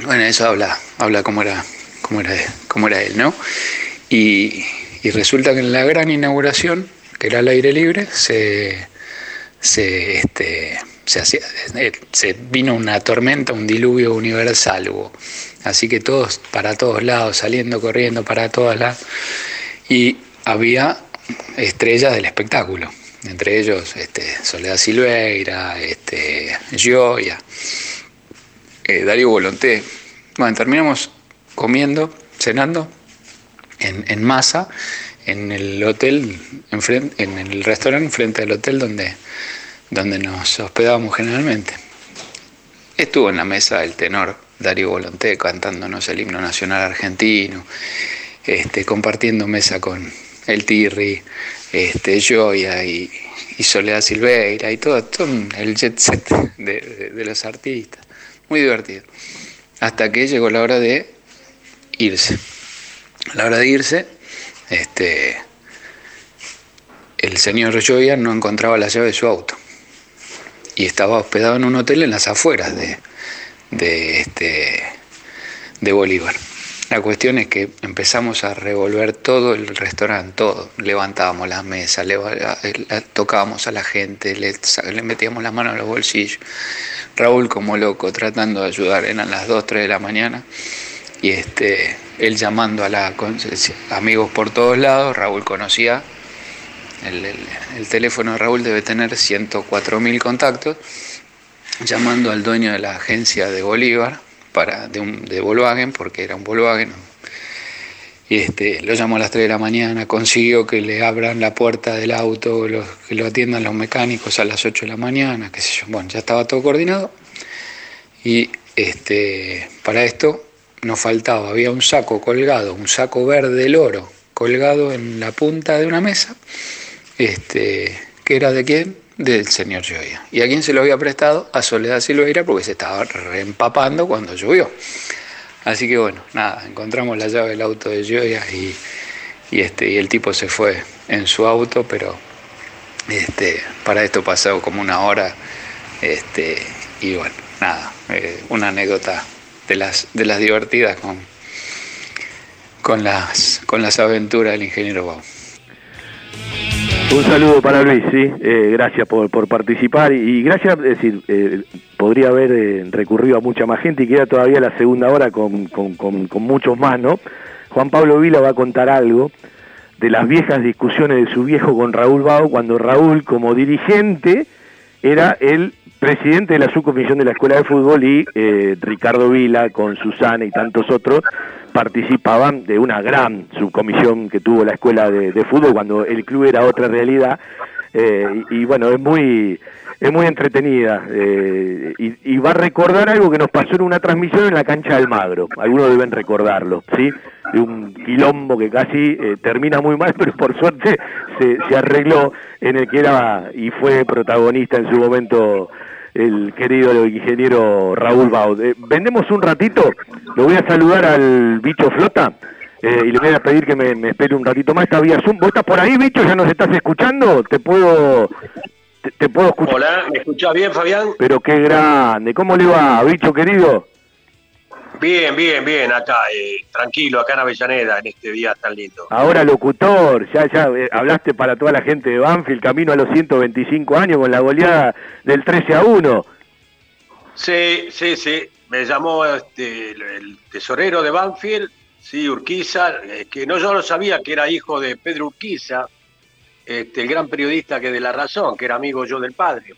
bueno, eso habla, habla cómo era, cómo era, era él, ¿no? Y, y resulta que en la gran inauguración, que era al aire libre, se, se, este, se, hacía, se vino una tormenta, un diluvio universal hubo. Así que todos, para todos lados, saliendo, corriendo, para todas las... Y había estrellas del espectáculo, entre ellos este, Soledad Silveira, este, Gioia, eh, Darío Volonté. Bueno, terminamos comiendo, cenando en, en masa en el hotel, en, en el restaurante frente al hotel donde donde nos hospedábamos generalmente. Estuvo en la mesa el tenor Darío Volonté cantándonos el himno nacional argentino, este, compartiendo mesa con el Tirri, este, Joya y, Soledad Silveira y todo, el jet set de, de, los artistas. Muy divertido. Hasta que llegó la hora de irse. A la hora de irse, este, el señor Joya no encontraba la llave de su auto y estaba hospedado en un hotel en las afueras de, este, de Bolívar. La cuestión es que empezamos a revolver todo el restaurante, todo. Levantábamos las mesas, tocábamos a la gente, le, le, metíamos las manos en los bolsillos. Raúl como loco tratando de ayudar, eran las 2, 3 de la mañana y este, él llamando a la amigos por todos lados, Raúl conocía el, teléfono de Raúl debe tener 104.000 contactos, llamando al dueño de la agencia de Bolívar, para, de, un, de Volkswagen, porque era un Volkswagen. Y este, lo llamó a las 3 de la mañana, consiguió que le abran la puerta del auto, que lo atiendan los mecánicos a las 8 de la mañana, qué sé yo. Bueno, ya estaba todo coordinado. Y este, para esto nos faltaba, había un saco colgado, un saco verde del oro, colgado en la punta de una mesa este, que era de quién? Del señor Joya. ¿Y a quién se lo había prestado? A Soledad Silveira porque se estaba reempapando cuando llovió. Así que bueno, nada, encontramos la llave del auto de Joya y, este, y el tipo se fue en su auto, pero este, para esto pasó como una hora. Este, y bueno, nada, eh, una anécdota de las, de las divertidas con, con, las, con las aventuras del ingeniero Bau. Un saludo para Luis, sí, eh, gracias por, participar y, gracias, es decir, eh, podría haber eh, recurrido a mucha más gente y queda todavía la segunda hora con, muchos más, ¿no? Juan Pablo Vila va a contar algo de las viejas discusiones de su viejo con Raúl Bao, cuando Raúl como dirigente era el presidente de la subcomisión de la Escuela de Fútbol y eh, Ricardo Vila con Susana y tantos otros participaban de una gran subcomisión que tuvo la Escuela de, Fútbol cuando el club era otra realidad. Eh, y bueno, es muy es muy entretenida eh, y, y va a recordar algo que nos pasó en una transmisión en la cancha del Magro. Algunos deben recordarlo, ¿sí? De un quilombo que casi eh, termina muy mal, pero por suerte se, se arregló en el que era y fue protagonista en su momento el querido ingeniero Raúl Baud. Eh, vendemos un ratito, lo voy a saludar al bicho flota. eh, y le voy a pedir que me, me espere un ratito más esta vía Zoom. ¿Vos estás por ahí, bicho? ¿Ya nos estás escuchando? ¿Te puedo, te, te puedo escuchar? Hola, ¿me escuchás bien, Fabián? Pero qué grande. ¿Cómo le va, bicho querido? Bien, bien, bien, acá, eh, tranquilo, acá en Avellaneda, en este día tan lindo. Ahora locutor, ya ya eh, hablaste para toda la gente de Banfield, camino a los 125 años con la goleada del 13 a 1. Sí, sí, sí, me llamó este, el, tesorero de Banfield, sí, Urquiza, eh, que no yo no sabía que era hijo de Pedro Urquiza, este, el gran periodista que de La Razón, que era amigo yo del padre.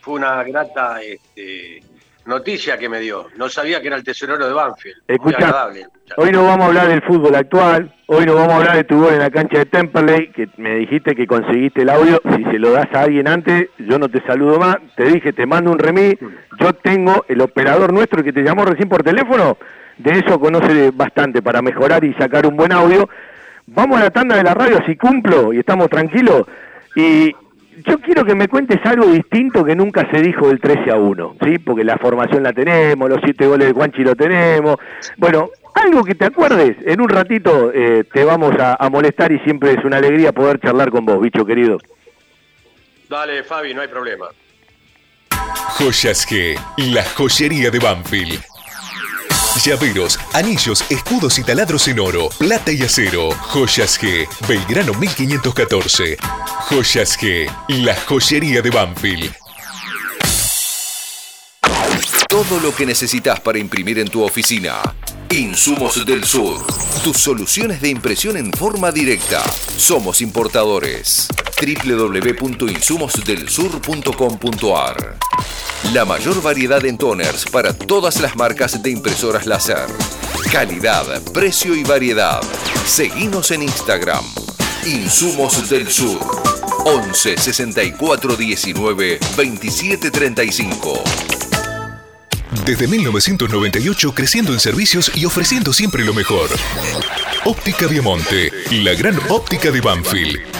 Fue una grata este, noticia que me dio. No sabía que era el tesorero de Banfield. Muy Escucha, agradable. hoy no vamos a hablar del fútbol actual, hoy no vamos a hablar de tu gol en la cancha de Temperley, que me dijiste que conseguiste el audio, si se lo das a alguien antes, yo no te saludo más, te dije, te mando un remis, yo tengo el operador nuestro que te llamó recién por teléfono, de eso conoce bastante para mejorar y sacar un buen audio. Vamos a la tanda de la radio, si cumplo y estamos tranquilos, y yo quiero que me cuentes algo distinto que nunca se dijo del 13 a 1, ¿sí? Porque la formación la tenemos, los siete goles de Juanchi lo tenemos. Bueno, algo que te acuerdes, en un ratito eh, te vamos a, a molestar y siempre es una alegría poder charlar con vos, bicho querido. Dale, Fabi, no hay problema. Joyas G, la joyería de Banfield. Llaveros, anillos, escudos y taladros en oro, plata y acero. Joyas G, Belgrano 1514. Joyas G, la joyería de Banfield. Todo lo que necesitas para imprimir en tu oficina. Insumos del Sur. Tus soluciones de impresión en forma directa. Somos importadores. www.insumosdelsur.com.ar La mayor variedad en toners para todas las marcas de impresoras láser. Calidad, precio y variedad. Seguinos en Instagram. Insumos del Sur. 11 64 19 27 35. Desde 1998 creciendo en servicios y ofreciendo siempre lo mejor. Óptica Viamonte, la gran óptica de Banfield.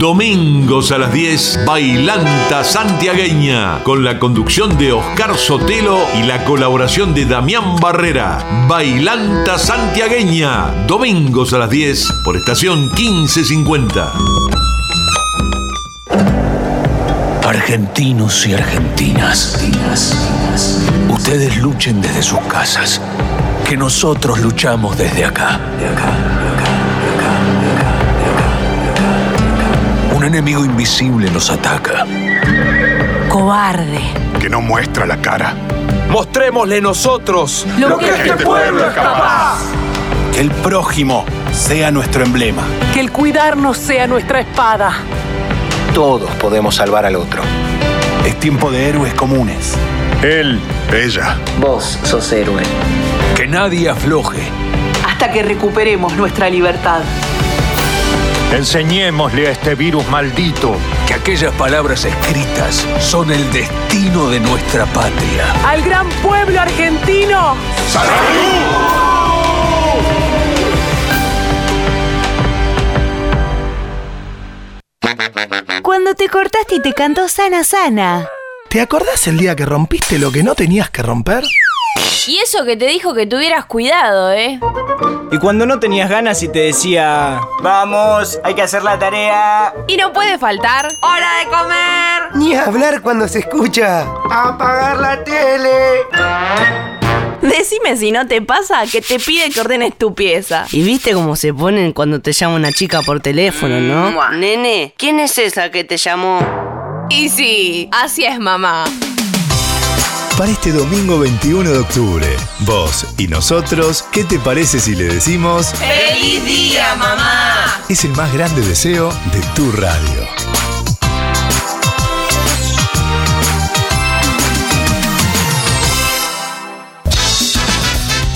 Domingos a las 10, Bailanta Santiagueña, con la conducción de Oscar Sotelo y la colaboración de Damián Barrera. Bailanta Santiagueña, domingos a las 10 por estación 1550. Argentinos y argentinas, ustedes luchen desde sus casas, que nosotros luchamos desde acá. Un enemigo invisible nos ataca. Cobarde. Que no muestra la cara. Mostrémosle nosotros Lo que este pueblo es capaz. Que el prójimo sea nuestro emblema. Que el cuidarnos sea nuestra espada. Todos podemos salvar al otro. Es tiempo de héroes comunes. Él, ella. Vos sos héroe. Que nadie afloje. Hasta que recuperemos nuestra libertad. Enseñémosle a este virus maldito que aquellas palabras escritas son el destino de nuestra patria. Al gran pueblo argentino. Cuando te cortaste y te cantó sana sana. ¿Te acordás el día que rompiste lo que no tenías que romper? Y eso que te dijo que tuvieras cuidado, ¿eh? Y cuando no tenías ganas y te decía, vamos, hay que hacer la tarea. Y no puede faltar. ¡Hora de comer! Ni hablar cuando se escucha. ¡Apagar la tele! Decime si no te pasa que te pide que ordenes tu pieza. Y viste cómo se ponen cuando te llama una chica por teléfono, ¿no? Mua. Nene, ¿quién es esa que te llamó? Y sí, así es mamá. Para este domingo 21 de octubre, vos y nosotros, ¿qué te parece si le decimos? ¡Feliz día, mamá! Es el más grande deseo de tu radio.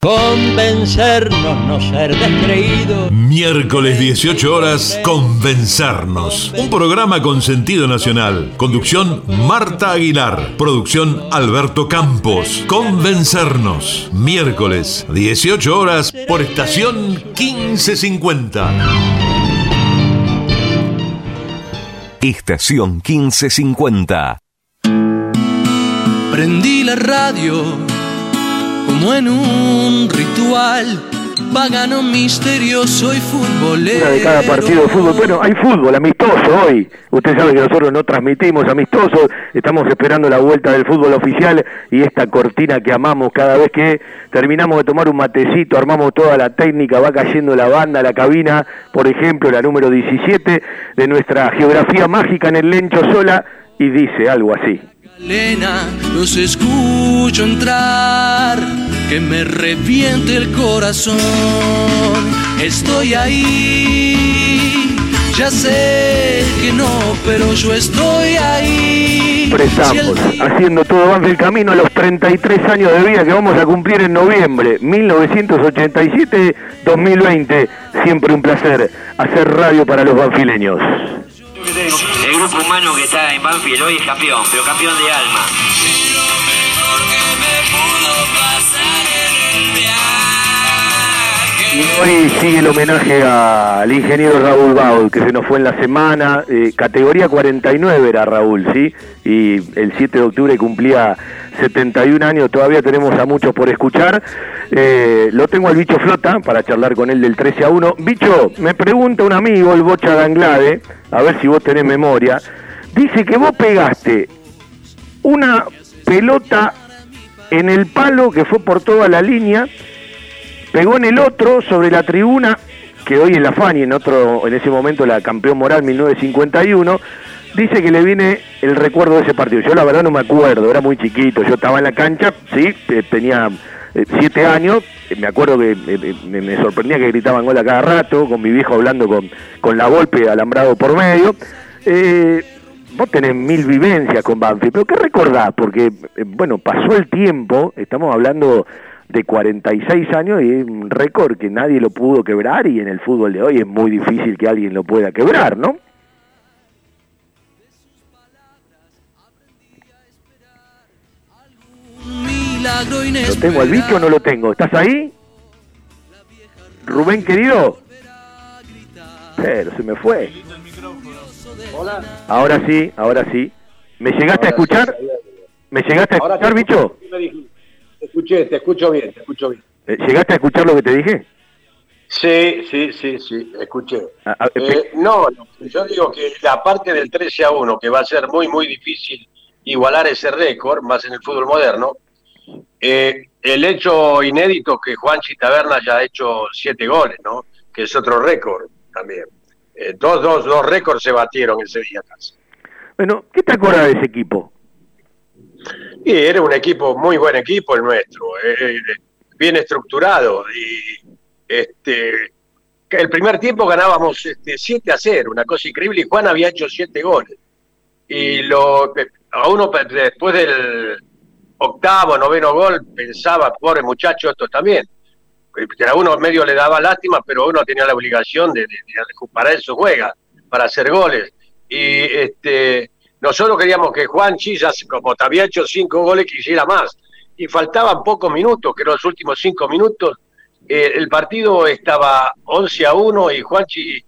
Convencernos, no ser descreído. Miércoles 18 horas, Convencernos. Un programa con sentido nacional. Conducción Marta Aguilar. Producción Alberto Campos. Convencernos. Miércoles 18 horas por estación 1550. Estación 1550. Prendí la radio como en un ritual pagano misterioso y futbolero. Una de cada partido de fútbol. Bueno, hay fútbol amistoso hoy. Usted sabe que nosotros no transmitimos amistosos. Estamos esperando la vuelta del fútbol oficial y esta cortina que amamos cada vez que terminamos de tomar un matecito, armamos toda la técnica, va cayendo la banda, la cabina, por ejemplo, la número 17 de nuestra geografía mágica en el Lencho Sola y dice algo así. Elena, los escucho entrar, que me reviente el corazón. Estoy ahí, ya sé que no, pero yo estoy ahí. Prestamos, haciendo todo del camino a los 33 años de vida que vamos a cumplir en noviembre 1987-2020. Siempre un placer hacer radio para los banfileños. El grupo humano que está en Banfield hoy es campeón, pero campeón de alma. Hoy sigue el homenaje al ingeniero Raúl Baud, que se nos fue en la semana. eh, categoría 49 era Raúl, ¿sí? Y el 7 de octubre cumplía 71 años. Todavía tenemos a muchos por escuchar. Eh, lo tengo al bicho Flota para charlar con él del 13 a 1. Bicho, me pregunta un amigo, el Bocha de Anglade, a ver si vos tenés memoria. Dice que vos pegaste una pelota en el palo que fue por toda la línea pegó en el otro sobre la tribuna que hoy es la Fani en otro en ese momento la campeón moral 1951 dice que le viene el recuerdo de ese partido yo la verdad no me acuerdo era muy chiquito yo estaba en la cancha sí tenía eh, siete años eh, me acuerdo que eh, me, sorprendía que gritaban gol a cada rato con mi viejo hablando con, con la golpe alambrado por medio eh, vos tenés mil vivencias con Banfield, pero ¿qué recordás? Porque, bueno, pasó el tiempo, estamos hablando de 46 años y es un récord que nadie lo pudo quebrar y en el fútbol de hoy es muy difícil que alguien lo pueda quebrar, ¿no? ¿Lo tengo al bicho o no lo tengo? ¿Estás ahí? Rubén, querido. Pero se me fue. Hola. Ahora sí, ahora sí. ¿Me llegaste a escuchar? ¿Me llegaste a Ahora escuchar, bicho? Escuché, te escucho bien, te escucho bien. Eh, ¿Llegaste a escuchar lo que te dije? Sí, sí, sí, sí, escuché. Ah, ah, Eh, no, no, yo digo que la parte del 13 a 1, que va a ser muy, muy difícil igualar ese récord, más en el fútbol moderno, eh, el hecho inédito que Juanchi Taberna ya ha hecho siete goles, ¿no? Que es otro récord también. Eh, dos, dos, dos récords se batieron ese día casi. Bueno, ¿qué te acuerdas de ese equipo? Y era un equipo, muy buen equipo el nuestro, eh, bien estructurado. Y este, el primer tiempo ganábamos este, 7 a 0, una cosa increíble, y Juan había hecho 7 goles. Y lo, a uno después del octavo, noveno gol, pensaba, pobre muchacho, esto también. Que a uno medio le daba lástima, pero uno tenía la obligación de, de- de- para eso juega, para hacer goles. Y este, nosotros queríamos que Juan Chillas, como te había hecho cinco goles, quisiera más. Y faltaban pocos minutos, que eran los últimos cinco minutos. Eh, el partido estaba 11 a 1 y Juanchi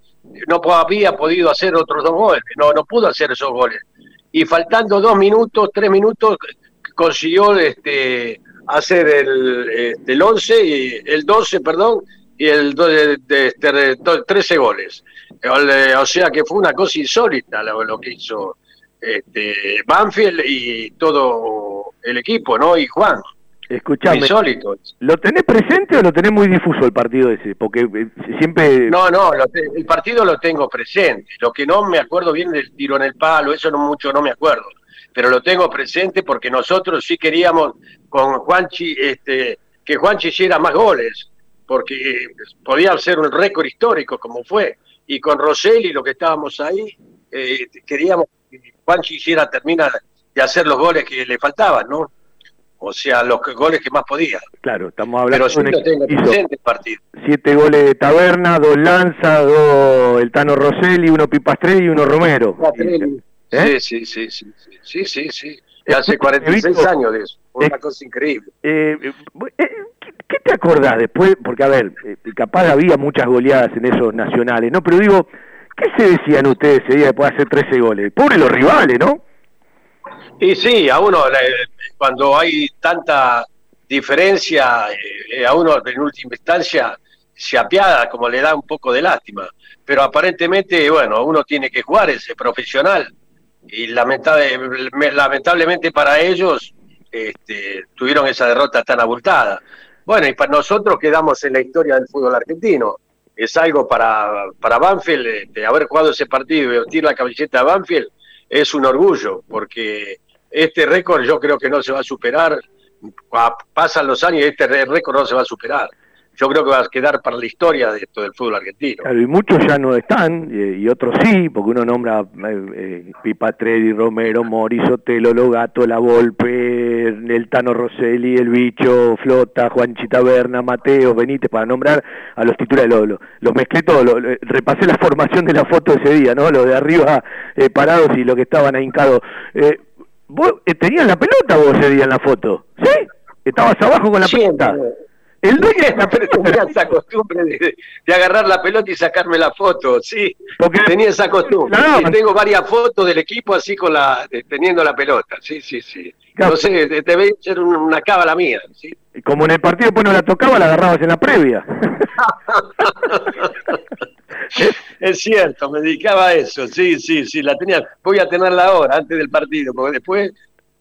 no había podido hacer otros dos goles, no, no pudo hacer esos goles. Y faltando dos minutos, tres minutos, consiguió este, hacer el, este, el 11, y, el 12, perdón, y el de, de- este, de- to- 13 goles. O o sea que fue una cosa insólita lo, lo que hizo este, Banfield y todo el equipo, ¿no? Y Juan. Escuchame, Insólito. ¿lo tenés presente o lo tenés muy difuso el partido ese? Porque eh, siempre... No, no, lo te- el partido lo tengo presente. Lo que no me acuerdo bien del tiro en el palo, eso no mucho no me acuerdo. Pero lo tengo presente porque nosotros sí queríamos con Juanchi, este, que Juanchi hiciera más goles, porque eh, podía ser un récord histórico como fue. Y con Rosselli, lo que estábamos ahí, eh, queríamos que Juanchi hiciera, termina de hacer los goles que le faltaban, ¿no? O sea, los goles que más podía. Claro, estamos hablando Pero sí de un el partido. siete goles de Taberna, dos Lanza, dos el Tano Rosselli, uno Pipastrelli y uno Romero. ¿Eh? Sí, sí, sí, sí, sí, sí, sí. Y hace 46 Víctor, años de eso, una cosa increíble. Eh, eh, ¿qué, qué te acordás después? Porque, a ver, eh, capaz había muchas goleadas en esos nacionales, ¿no? Pero digo, ¿qué se decían ustedes ese día después de hacer 13 goles? Pobre los rivales, ¿no? Y sí, a uno, cuando hay tanta diferencia, eh, a uno en última instancia se apiada, como le da un poco de lástima. Pero aparentemente, bueno, uno tiene que jugar, es profesional. Y lamentable- lamentablemente para ellos este, tuvieron esa derrota tan abultada. Bueno, y para nosotros quedamos en la historia del fútbol argentino. Es algo para, para Banfield, este, haber jugado ese partido y vestir la camiseta de Banfield, es un orgullo, porque este récord yo creo que no se va a superar. Pa- Pasan los años y este récord no se va a superar. Yo creo que va a quedar para la historia de esto del fútbol argentino. Claro, y muchos ya no están, y otros sí, porque uno nombra eh, eh, Pipatrelli, Romero, Mori, Sotelo, Logato, La Volpe, el Tano Rosselli, El Bicho, Flota, Juanchi Taberna, Mateo, Benítez, para nombrar a los titulares. Lo, lo- los mezclé todos, lo- lo- repasé la formación de la foto de ese día, ¿no? Los de arriba eh, parados y los que estaban ahí hincados. Eh, ¿Vos eh, tenías la pelota vos ese día en la foto? ¿Sí? ¿Estabas abajo con la pelota? El dueño de la Tenía esa costumbre de, de agarrar la pelota y sacarme la foto, sí. Tenía esa costumbre. Y tengo varias fotos del equipo así con la, de- teniendo la pelota, sí, sí, sí. No sé, de- debe ser un- una cábala mía, sí. Como en el partido después no la tocaba, la agarrabas en la previa. Es cierto, me dedicaba a eso, sí, sí, sí, la tenía. Voy a tenerla ahora, antes del partido, porque después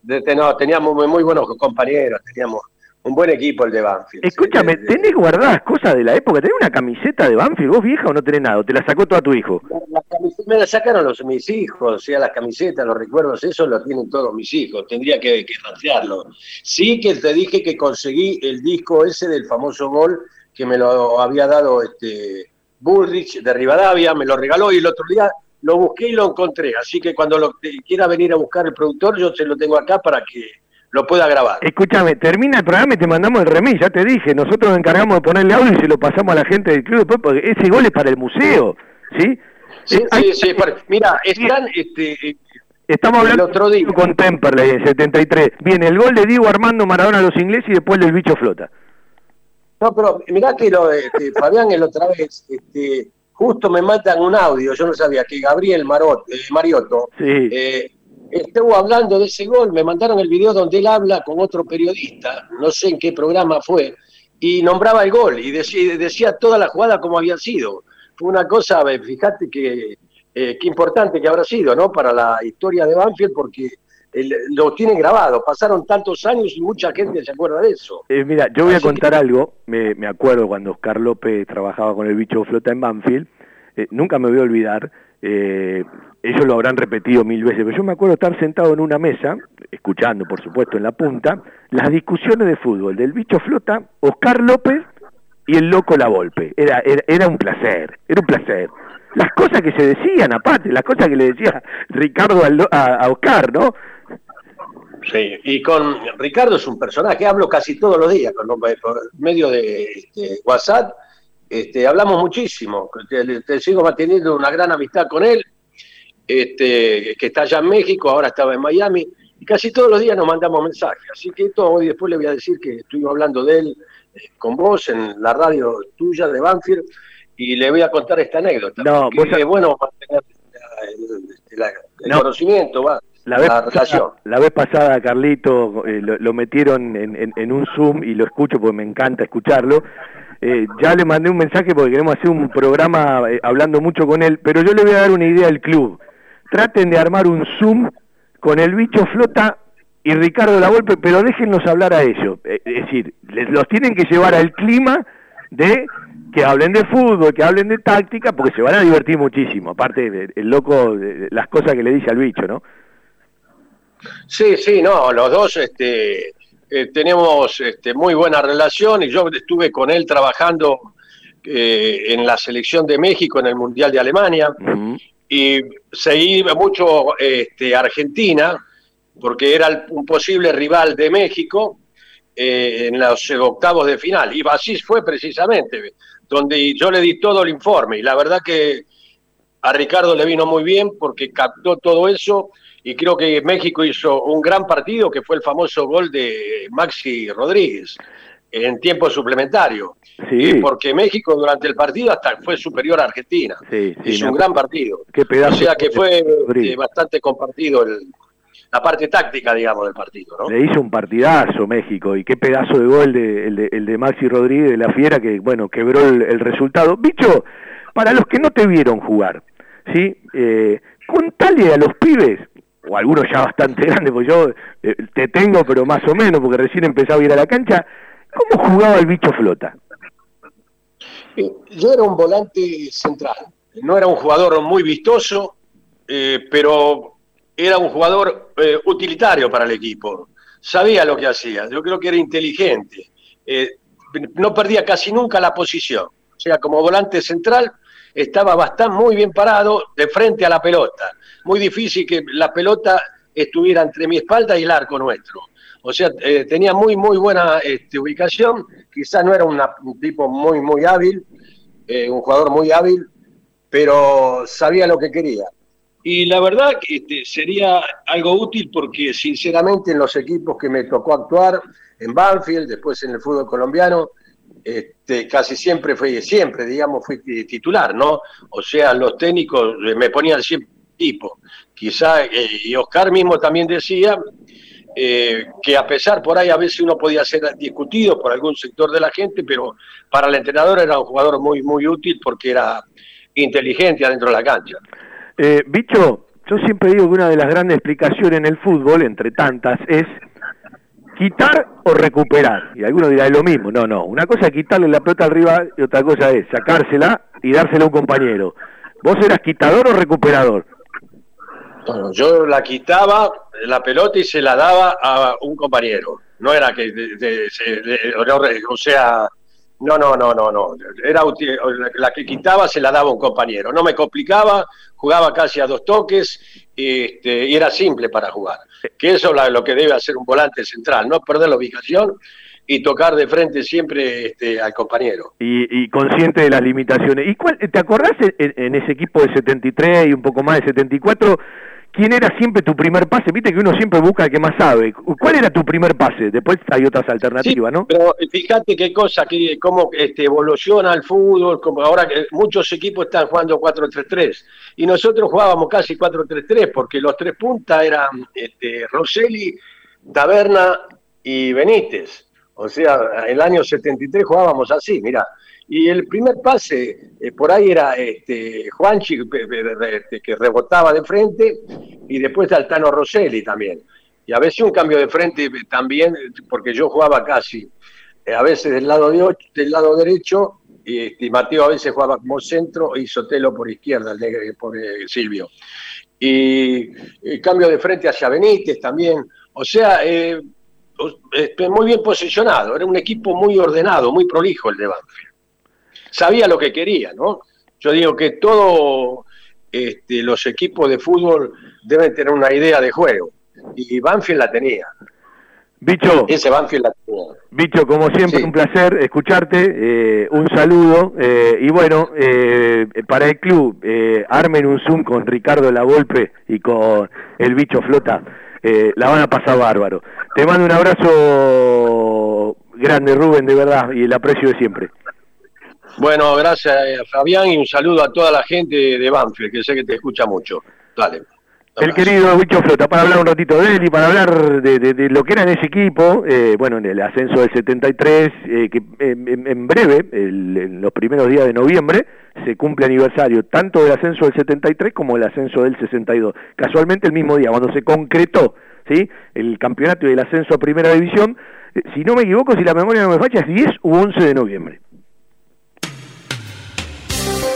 de, de- no, teníamos muy, muy buenos compañeros, teníamos un buen equipo el de Banfield. Escúchame, ¿tenés guardadas cosas de la época? ¿Tenés una camiseta de Banfield vos vieja o no tenés nada? ¿O te la sacó todo a tu hijo? La camiseta me la sacaron los, mis hijos, o sea, las camisetas, los recuerdos, eso lo tienen todos mis hijos, tendría que, que rastrearlo. Sí que te dije que conseguí el disco ese del famoso gol que me lo había dado este Bullrich de Rivadavia, me lo regaló y el otro día lo busqué y lo encontré. Así que cuando lo quiera venir a buscar el productor, yo se lo tengo acá para que lo pueda grabar. Escúchame, termina el programa y te mandamos el remis, ya te dije. Nosotros nos encargamos de ponerle audio y se lo pasamos a la gente del club después, porque ese gol es para el museo, ¿sí? Sí, Eh, hay- sí, mira, están, este, Estamos el hablando otro día. con Temperley en 73. Viene el gol de Diego Armando Maradona a los ingleses y después del bicho flota. No, pero mirá que lo, este, Fabián el otra vez, este, justo me matan un audio, yo no sabía que Gabriel Marot, eh, Mariotto Sí. eh, estuvo hablando de ese gol, me mandaron el video donde él habla con otro periodista, no sé en qué programa fue, y nombraba el gol y decía, decía toda la jugada como había sido. Fue una cosa, fíjate que eh, qué importante que habrá sido, ¿no? Para la historia de Banfield, porque el- lo tiene grabado. Pasaron tantos años y mucha gente se acuerda de eso. Eh, mira, yo voy a Así contar algo. Me, me acuerdo cuando Oscar López trabajaba con el bicho flota en Banfield. Eh, nunca me voy a olvidar. eh, ellos lo habrán repetido mil veces, pero yo me acuerdo estar sentado en una mesa, escuchando, por supuesto, en la punta, las discusiones de fútbol del bicho flota, Oscar López y el loco La Volpe. Era, era, un placer, era un placer. Las cosas que se decían, aparte, las cosas que le decía Ricardo a, Oscar, ¿no? Sí, y con Ricardo es un personaje, hablo casi todos los días, con, por medio de WhatsApp, este, hablamos muchísimo, te, te sigo manteniendo una gran amistad con él, este, que está allá en México, ahora estaba en Miami, y casi todos los días nos mandamos mensajes, así que esto hoy después le voy a decir que estuvimos hablando de él eh, con vos en la radio tuya de Banfield, y le voy a contar esta anécdota, No, vos es bueno mantener la- el, la- el No. conocimiento, va, La vez, la pasada, la vez pasada, Carlito, eh, lo, lo metieron en, en- en un Zoom y lo escucho porque me encanta escucharlo. Eh, ya le mandé un mensaje porque queremos hacer un programa eh, hablando mucho con él, pero yo le voy a dar una idea al club. Traten de armar un Zoom con el bicho flota y Ricardo La Volpe, pero déjenlos hablar a ellos. Eh, es decir, les- los tienen que llevar al clima de que hablen de fútbol, que hablen de táctica, porque se van a divertir muchísimo. Aparte, el loco, las cosas que le dice al bicho, ¿no? Sí, sí, no, los dos este, eh, tenemos este, muy buena relación y yo estuve con él trabajando eh, en la selección de México en el Mundial de Alemania. Y seguí mucho este, Argentina porque era el- un posible rival de México eh, en los octavos de final. Y así fue precisamente, donde yo le di todo el informe. Y la verdad que a Ricardo le vino muy bien porque captó todo eso y creo que México hizo un gran partido que fue el famoso gol de Maxi Rodríguez en tiempo suplementario. Sí. Y porque México durante el partido hasta fue superior a Argentina. Sí, sí, hizo un gran partido. Qué pedazo o sea que fue eh, bastante compartido el- la parte táctica, digamos, del partido. ¿no? Le hizo un partidazo México y qué pedazo de gol de, el, de, el de Maxi Rodríguez de la Fiera que, bueno, quebró el, el resultado. Bicho, para los que no te vieron jugar, ¿sí? Eh, contale a los pibes, o algunos ya bastante grandes, porque yo eh, te tengo, pero más o menos, porque recién empezaba a ir a la cancha, ¿cómo jugaba el bicho flota? Eh, Yo era un volante central, no era un jugador muy vistoso, eh, pero era un jugador utilitario para el equipo. Sabía lo que hacía, yo creo que era inteligente. No perdía casi nunca la posición. O sea, como volante central estaba bastante muy bien parado de frente a la pelota. Muy difícil que la pelota estuviera entre mi espalda y el arco nuestro. O sea, eh, tenía muy, muy buena este, ubicación. Quizás no era un tipo muy, muy hábil, eh, un jugador muy hábil, pero sabía lo que quería. Y la verdad que este, sería algo útil porque sinceramente en los equipos que me tocó actuar, en Banfield, después en el fútbol colombiano, este, casi siempre fui, siempre, digamos, fui ti- titular, ¿no? O sea, los técnicos eh, me ponían siempre tipo. Quizá, eh, y Oscar mismo también decía eh, que a pesar por ahí a veces uno podía ser discutido por algún sector de la gente, pero para el entrenador era un jugador muy, muy útil porque era inteligente adentro de la cancha. Bicho, yo siempre digo que una de las grandes explicaciones en el fútbol, entre tantas, es quitar o recuperar. Y algunos dirán "Es lo mismo. No, no. Una cosa es quitarle la pelota al rival y otra cosa es sacársela y dársela a un compañero. ¿Vos eras quitador o recuperador? Bueno, yo la quitaba la pelota y se la daba a un compañero. No era que, de- de- o sea, no, no, no, no, no. Era la que quitaba se la daba un compañero. No me complicaba, jugaba casi a dos toques este, y era simple para jugar. Que eso es lo que debe hacer un volante central, no perder la ubicación y tocar de frente siempre este, al compañero. Y, y consciente de las limitaciones. ¿Y cuál, te acordás en, en ese equipo de 73 y un poco más de 74? ¿Quién era siempre tu primer pase? Viste que uno siempre busca al que más sabe. ¿Cuál era tu primer pase? Después hay otras alternativas, ¿no? Pero fíjate qué cosa, que, cómo este, evoluciona el fútbol, como ahora que muchos equipos están jugando 4-3-3 y nosotros jugábamos casi 4-3-3 porque los tres puntas eran este, Rosselli, Taberna y Benítez. O sea, el año 73 jugábamos así, mira. Y el primer pase, eh, por ahí era este, Juanchi este, que rebotaba de frente y después Altano Rosselli también. Y a veces un cambio de frente también, porque yo jugaba casi, eh, a veces del lado, de del lado derecho, y, este, Mateo a veces jugaba como centro y Sotelo por izquierda, el negro, por eh, Silvio. Y, y, cambio de frente hacia Benítez también. O sea, muy bien posicionado, era un equipo muy ordenado, muy prolijo el de Banfield. Sabía lo que quería, ¿no? Yo digo que todos este, los equipos de fútbol deben tener una idea de juego, y Banfield la tenía. Bicho, ese Banfield la tenía. Bicho, como siempre, un placer escucharte, eh, un saludo, eh, y bueno, eh, para el club, armen un Zoom con Ricardo Lavolpe y con el Bicho Flota eh, la van a pasar bárbaro. Te mando un abrazo grande, Rubén, de verdad, y el aprecio de siempre. Bueno, gracias Fabián y un saludo a toda la gente de Banfield, que sé que te escucha mucho. Dale. El querido Bicho Flota, para hablar un ratito de él y para hablar de, lo que era en ese equipo, eh, bueno, en el ascenso del 73, eh, que en, breve, en los primeros días de noviembre, se cumple aniversario tanto del ascenso del 73 como del ascenso del 62. Casualmente el mismo día, cuando se concretó ¿sí? el campeonato y el ascenso a primera división, eh, si no me equivoco, si la memoria no me falla, es 10 u 11 de noviembre.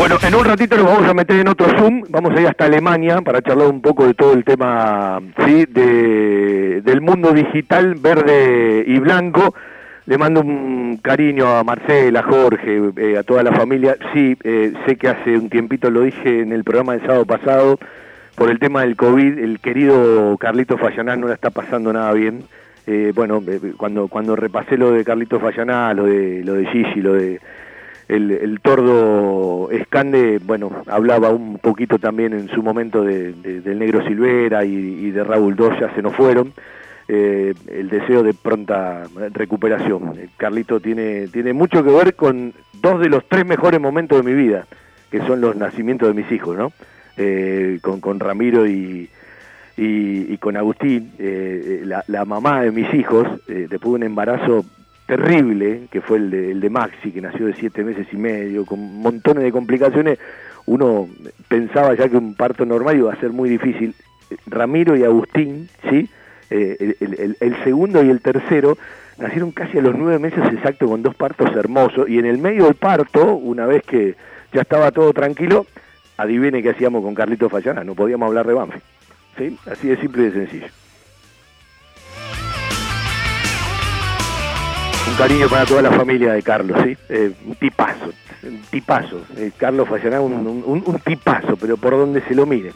Bueno, en un ratito nos vamos a meter en otro Zoom, vamos a ir hasta Alemania para charlar un poco de todo el tema ¿sí? de, del mundo digital verde y blanco. Le mando un cariño a Marcela, a Jorge, eh, a toda la familia. Sí, eh, sé que hace un tiempito lo dije en el programa del sábado pasado, por el tema del COVID, el querido Carlito Fallaná no la está pasando nada bien. Eh, bueno, cuando, cuando repasé lo de Carlito Fallaná, lo de, lo de Gigi, lo de el, tordo Escande, bueno, hablaba un poquito también en su momento de, del negro Silvera y, de Raúl Dos, ya se nos fueron. Eh, el deseo de pronta recuperación. Carlito tiene, tiene mucho que ver con dos de los tres mejores momentos de mi vida, que son los nacimientos de mis hijos, ¿no? Eh, con, con Ramiro y, y, con Agustín, eh, la, la, mamá de mis hijos, después de un embarazo terrible, que fue el de, el de Maxi, que nació de siete meses y medio, con montones de complicaciones, uno pensaba ya que un parto normal iba a ser muy difícil. Ramiro y Agustín, ¿sí? Eh, el, segundo y el tercero nacieron casi a los nueve meses exactos con dos partos hermosos y en el medio del parto, una vez que ya estaba todo tranquilo, adivine qué hacíamos con Carlito Fallana, no podíamos hablar de Banfi. ¿sí? Así de simple y de sencillo. Cariño para toda la familia de Carlos, ¿sí? Eh, un tipazo, un tipazo. Eh, Carlos Fallará, un, un, un tipazo, pero por donde se lo mire.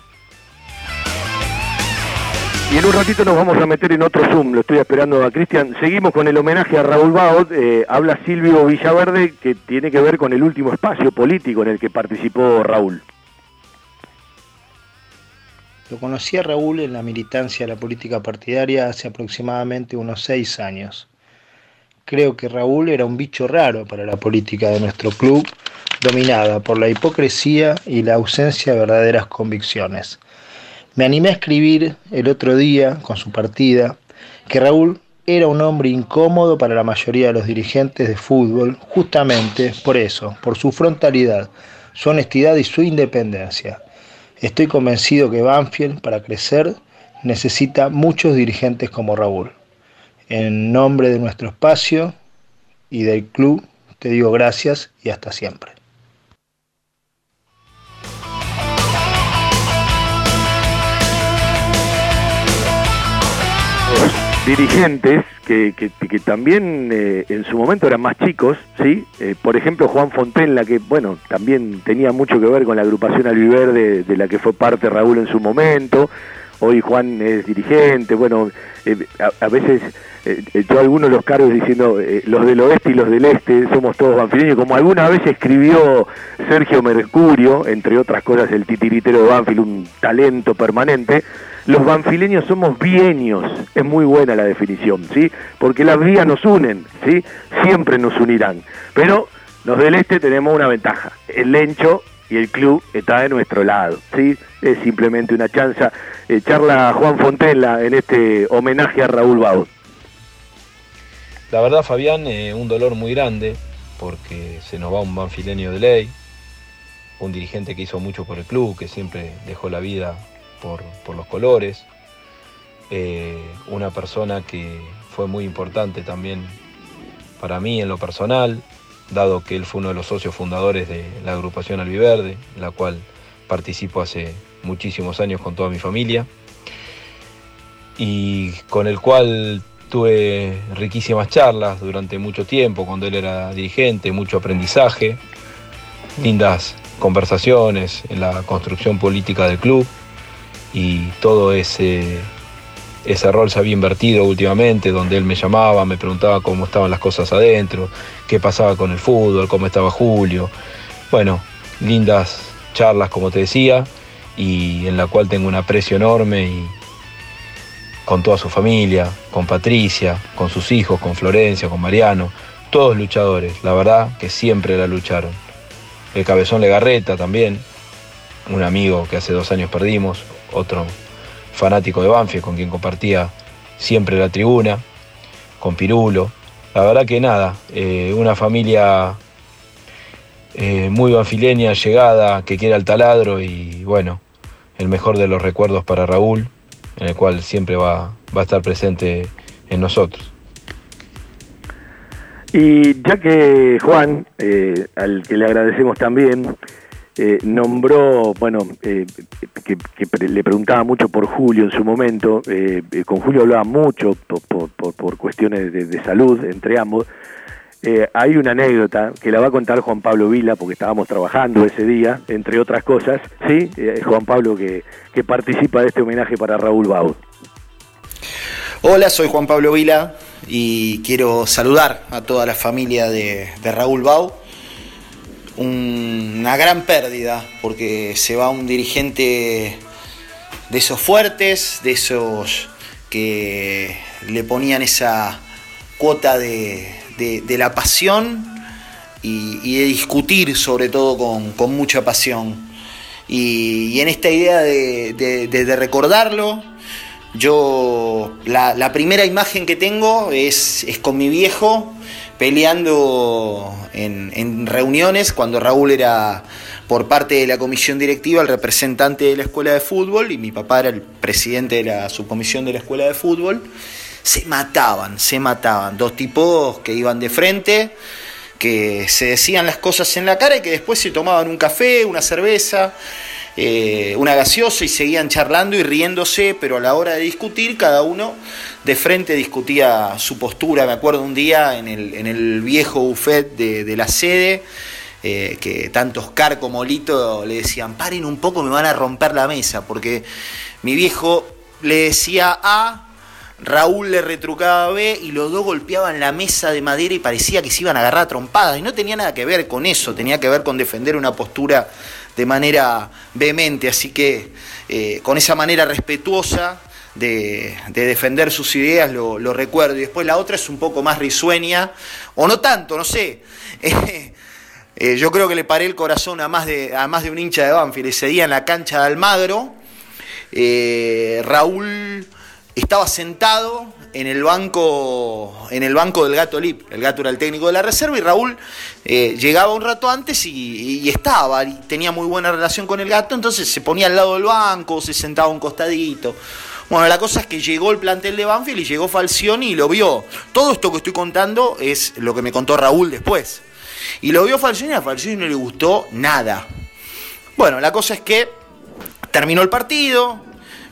Y en un ratito nos vamos a meter en otro Zoom, lo estoy esperando a Cristian. Seguimos con el homenaje a Raúl Baot. Eh, habla Silvio Villaverde, que tiene que ver con el último espacio político en el que participó Raúl. Lo conocí a Raúl en la militancia de la política partidaria hace aproximadamente unos seis años. Creo que Raúl era un bicho raro para la política de nuestro club, dominada por la hipocresía y la ausencia de verdaderas convicciones. Me animé a escribir el otro día, con su partida, que Raúl era un hombre incómodo para la mayoría de los dirigentes de fútbol, justamente por eso, por su frontalidad, su honestidad y su independencia. Estoy convencido que Banfield, para crecer, necesita muchos dirigentes como Raúl. En nombre de nuestro espacio y del club, te digo gracias y hasta siempre. dirigentes que, que, también eh, en su momento eran más chicos, ¿sí? Eh, por ejemplo, Juan Fontenla, que, bueno, también tenía mucho que ver con la agrupación Albiverde de la que fue parte Raúl en su momento. Hoy Juan es dirigente, bueno, eh, a, veces yo algunos los cargos diciendo los del oeste y los del este somos todos banfileños, como alguna vez escribió Sergio Mercurio, entre otras cosas el titiritero de Banfield, un talento permanente, los banfileños somos bienios, es muy buena la definición, ¿sí? Porque las vías nos unen, ¿sí? Siempre nos unirán. Pero los del este tenemos una ventaja, el Lencho y el club está de nuestro lado, ¿sí? Es simplemente una chanza. Eh, charla Juan Fontella en este homenaje a Raúl Baud. La verdad, Fabián, eh, un dolor muy grande porque se nos va un banfileño de ley, un dirigente que hizo mucho por el club, que siempre dejó la vida por, los colores, eh, una persona que fue muy importante también para mí en lo personal, dado que él fue uno de los socios fundadores de la agrupación Albiverde, la cual participo hace muchísimos años con toda mi familia, y con el cual tuve riquísimas charlas durante mucho tiempo, cuando él era dirigente, mucho aprendizaje, lindas conversaciones en la construcción política del club y todo ese, ese rol se había invertido últimamente, donde él me llamaba, me preguntaba cómo estaban las cosas adentro, qué pasaba con el fútbol, cómo estaba Julio. Bueno, lindas charlas, como te decía, y en la cual tengo un aprecio enorme y con toda su familia, con Patricia, con sus hijos, con Florencia, con Mariano, todos luchadores, la verdad que siempre la lucharon. El cabezón Legarreta también, un amigo que hace dos años perdimos, otro fanático de Banfield con quien compartía siempre la tribuna, con Pirulo. La verdad que nada, eh, una familia eh, muy banfileña, llegada, que quiere al taladro y bueno, el mejor de los recuerdos para Raúl, en el cual siempre va, va a estar presente en nosotros. Y ya que Juan, eh, al que le agradecemos también, eh, nombró, bueno, eh, que, le preguntaba mucho por Julio en su momento, con Julio hablaba mucho por, por, cuestiones de, salud entre ambos. Hay una anécdota que la va a contar Juan Pablo Vila, porque estábamos trabajando ese día, entre otras cosas, ¿sí? Juan Pablo que, participa de este homenaje para Raúl Baud. Hola, soy Juan Pablo Vila y quiero saludar a toda la familia de, Raúl Baud una gran pérdida, porque se va un dirigente de esos fuertes, de esos que le ponían esa cuota de, la pasión y, de discutir sobre todo con, mucha pasión. Y, en esta idea de, recordarlo, yo la, primera imagen que tengo es con mi viejo peleando en, reuniones cuando Raúl era por parte de la comisión directiva el representante de la escuela de fútbol y mi papá era el presidente de la subcomisión de la escuela de fútbol. Se mataban, se mataban. Dos tipos que iban de frente, que se decían las cosas en la cara y que después se tomaban un café, una cerveza. eh, una gaseosa y seguían charlando y riéndose, pero a la hora de discutir, cada uno de frente discutía su postura. Me acuerdo un día en el, en el viejo buffet de, de la sede. eh, que tanto Oscar como Lito le decían, paren un poco, me van a romper la mesa, porque mi viejo le decía A, Raúl le retrucaba B y los dos golpeaban la mesa de madera y parecía que se iban a agarrar a trompadas. Y no tenía nada que ver con eso, tenía que ver con defender una postura de manera vehemente. Así que eh, con esa manera respetuosa de, de defender sus ideas lo, lo recuerdo. Y después la otra es un poco más risueña, o no tanto, no sé. Eh, yo creo que le paré el corazón a más de, a más de un hincha de Banfield. Ese día en la cancha de Almagro, eh, Raúl estaba sentado en el banco en el banco del Gato Lip. El Gato era el técnico de la reserva y Raúl eh, llegaba un rato antes y, estaba, y tenía muy buena relación con el Gato, entonces se ponía al lado del banco, se sentaba a un costadito. Bueno, la cosa es que llegó el plantel de Banfield y llegó Falcioni y lo vio. Todo esto que estoy contando es lo que me contó Raúl después. Y lo vio Falcioni y a Falcioni no le gustó nada. Bueno, la cosa es que terminó el partido,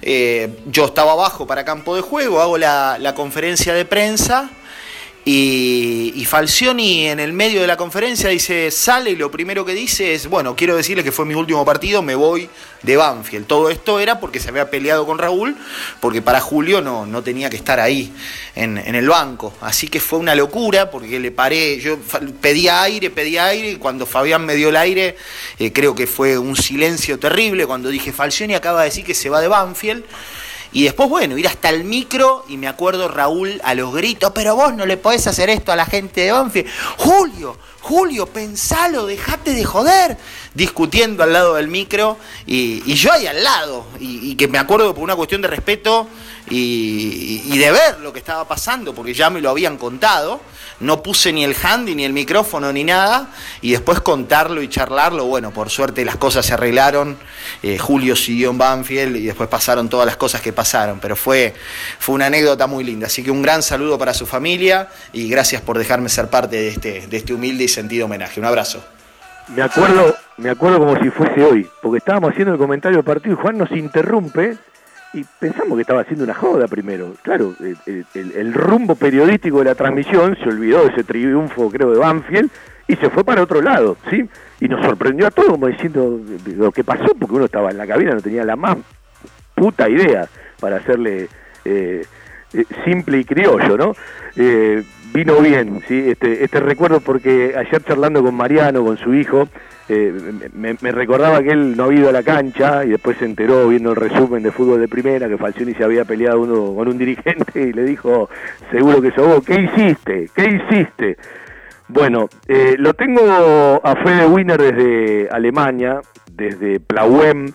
eh, yo estaba abajo para campo de juego, hago la, la conferencia de prensa y, Falcioni en el medio de la conferencia dice, sale y lo primero que dice es, bueno, quiero decirle que fue mi último partido, me voy de Banfield. Todo esto era porque se había peleado con Raúl, porque para Julio no, no tenía que estar ahí en, en el banco. Así que fue una locura porque le paré, yo pedía aire, pedía aire y cuando Fabián me dio el aire, eh, creo que fue un silencio terrible cuando dije, Falcioni acaba de decir que se va de Banfield. Y después, bueno, ir hasta el micro y me acuerdo Raúl a los gritos, pero vos no le podés hacer esto a la gente de Banfield. Julio, Julio, pensalo, dejate de joder. Discutiendo al lado del micro y, y yo ahí al lado. Y, y que me acuerdo por una cuestión de respeto y, de ver lo que estaba pasando, porque ya me lo habían contado. No puse ni el handy, ni el micrófono, ni nada. Y después contarlo y charlarlo. Bueno, por suerte las cosas se arreglaron. Eh, Julio siguió en Banfield y después pasaron todas las cosas que pasaron. Pero fue, fue una anécdota muy linda. Así que un gran saludo para su familia y gracias por dejarme ser parte de este, de este humilde y sentido homenaje. Un abrazo. Me acuerdo, me acuerdo como si fuese hoy, porque estábamos haciendo el comentario del partido y Juan nos interrumpe y pensamos que estaba haciendo una joda primero. Claro, el, rumbo periodístico de la transmisión se olvidó de ese triunfo, creo, de Banfield y se fue para otro lado, ¿sí? Y nos sorprendió a todos como diciendo lo que pasó, porque uno estaba en la cabina, no tenía la más puta idea para hacerle eh, eh, simple y criollo, ¿no? Eh, vino bien, ¿sí? Este, este recuerdo porque ayer charlando con Mariano, con su hijo, eh, me, me recordaba que él no había ido a la cancha y después se enteró viendo el resumen de fútbol de primera que Falcioni se había peleado uno con un dirigente y le dijo, seguro que sos vos, ¿qué hiciste? ¿Qué hiciste? Bueno, eh, lo tengo a Fede Wiener desde Alemania, desde Plauen,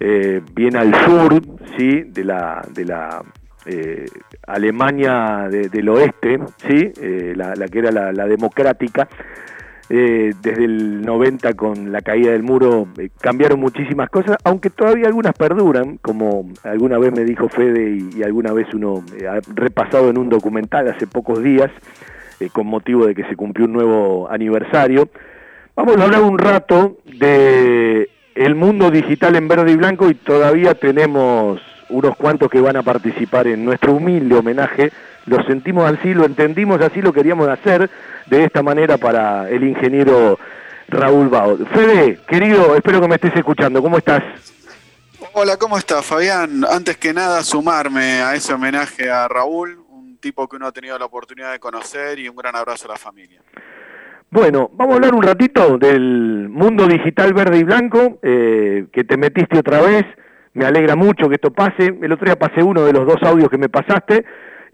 eh, bien al sur, sí, de la, de la eh, Alemania de- del oeste, sí, Eh, la, la que era la democrática. Eh, desde el 90 con la caída del muro eh, cambiaron muchísimas cosas, aunque todavía algunas perduran, como alguna vez me dijo Fede y, y alguna vez uno eh, ha repasado en un documental hace pocos días, con motivo de que se cumplió un nuevo aniversario. Vamos a hablar un rato de el mundo digital en verde y blanco y todavía tenemos unos cuantos que van a participar en nuestro humilde homenaje. Lo sentimos así, lo entendimos así, lo queríamos hacer de esta manera para el ingeniero Raúl Bao. Fede, querido, espero que me estés escuchando. ¿Cómo estás? Hola, ¿cómo estás, Fabián? Antes que nada, sumarme a ese homenaje a Raúl, un tipo que uno ha tenido la oportunidad de conocer y un gran abrazo a la familia. Bueno, vamos a hablar un ratito del mundo digital verde y blanco, eh, que te metiste otra vez. Me alegra mucho que esto pase. El otro día pasé uno de los dos audios que me pasaste.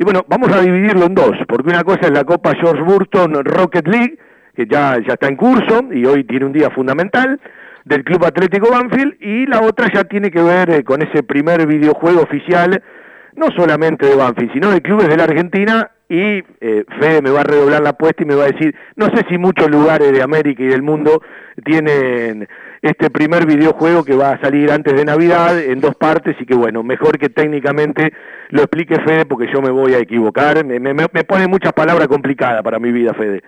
Y bueno, vamos a dividirlo en dos, porque una cosa es la Copa George Burton Rocket League, que ya, ya está en curso y hoy tiene un día fundamental, del Club Atlético Banfield, y la otra ya tiene que ver eh, con ese primer videojuego oficial, no solamente de Banfield, sino de clubes de la Argentina, y eh, Fede me va a redoblar la apuesta y me va a decir, no sé si muchos lugares de América y del mundo tienen este primer videojuego que va a salir antes de Navidad en dos partes y que bueno, mejor que técnicamente lo explique Fede porque yo me voy a equivocar, me, me, me pone muchas palabras complicadas para mi vida, Fede.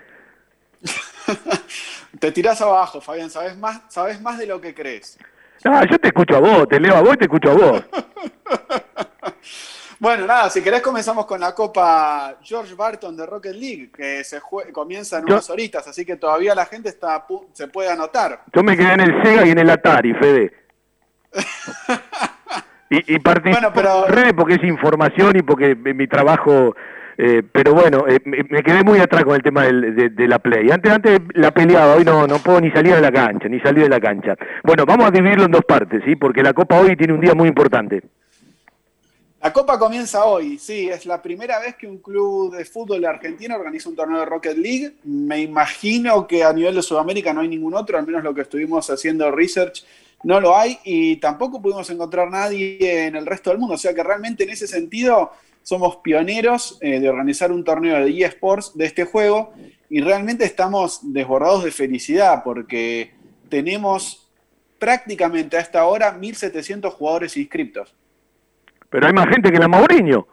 Te tirás abajo, Fabián, sabes más, sabes más de lo que crees. Ah, yo te escucho a vos, te leo a vos y te escucho a vos. Bueno, nada, si querés comenzamos con la Copa George Barton de Rocket League, que se comienza en unas horitas, así que todavía la gente está se puede anotar. Yo me quedé en el Sega y en el Atari, Fede. y y participo pero- porque es información y porque mi trabajo... eh, pero bueno, eh, me, me quedé muy atrás con el tema del- de, de la play. Antes antes la peleaba, hoy no, no puedo ni salir de la cancha, ni salir de la cancha. Bueno, vamos a dividirlo en dos partes, ¿sí? Porque la Copa hoy tiene un día muy importante. La Copa comienza hoy, sí, es la primera vez que un club de fútbol de Argentina organiza un torneo de Rocket League. Me imagino que a nivel de Sudamérica no hay ningún otro, al menos lo que estuvimos haciendo research no lo hay y tampoco pudimos encontrar nadie en el resto del mundo. O sea que realmente en ese sentido somos pioneros eh, de organizar un torneo de eSports de este juego y realmente estamos desbordados de felicidad porque tenemos prácticamente a esta hora 1.700 jugadores inscriptos. Pero hay más gente que la Mauriño.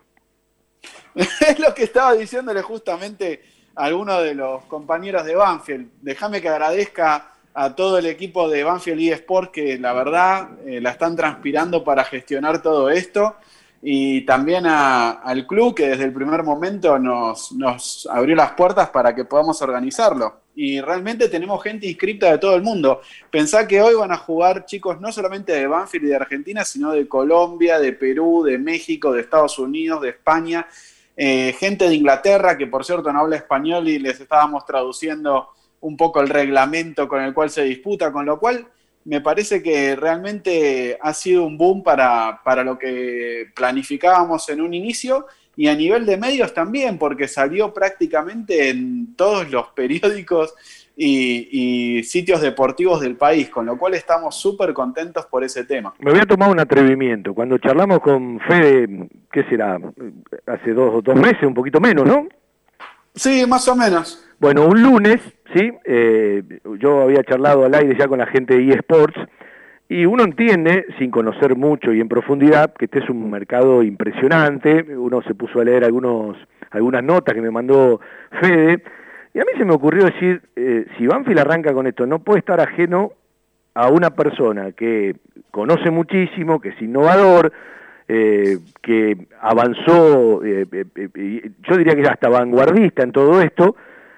es lo que estaba diciéndole justamente a alguno de los compañeros de Banfield. Déjame que agradezca a todo el equipo de Banfield eSport que la verdad eh, la están transpirando para gestionar todo esto. Y también a- al club que desde el primer momento nos, nos abrió las puertas para que podamos organizarlo. Y realmente tenemos gente inscripta de todo el mundo. Pensá que hoy van a jugar chicos no solamente de Banfield y de Argentina, sino de Colombia, de Perú, de México, de Estados Unidos, de España, eh, gente de Inglaterra que por cierto no habla español y les estábamos traduciendo un poco el reglamento con el cual se disputa, con lo cual me parece que realmente ha sido un boom para, para lo que planificábamos en un inicio y a nivel de medios también, porque salió prácticamente en todos los periódicos y, y sitios deportivos del país, con lo cual estamos súper contentos por ese tema. Me voy a tomar un atrevimiento. Cuando charlamos con Fede, ¿qué será? Hace dos, dos meses, un poquito menos, ¿no? Sí, más o menos. Bueno, un lunes, ¿sí? Eh, yo había charlado al aire ya con la gente de eSports y uno entiende, sin conocer mucho y en profundidad, que este es un mercado impresionante. Uno se puso a leer algunos, algunas notas que me mandó Fede y a mí se me ocurrió decir, eh, si Banfield arranca con esto, no puede estar ajeno a una persona que conoce muchísimo, que es innovador, eh, que avanzó, eh, eh, eh, yo diría que es hasta vanguardista en todo esto,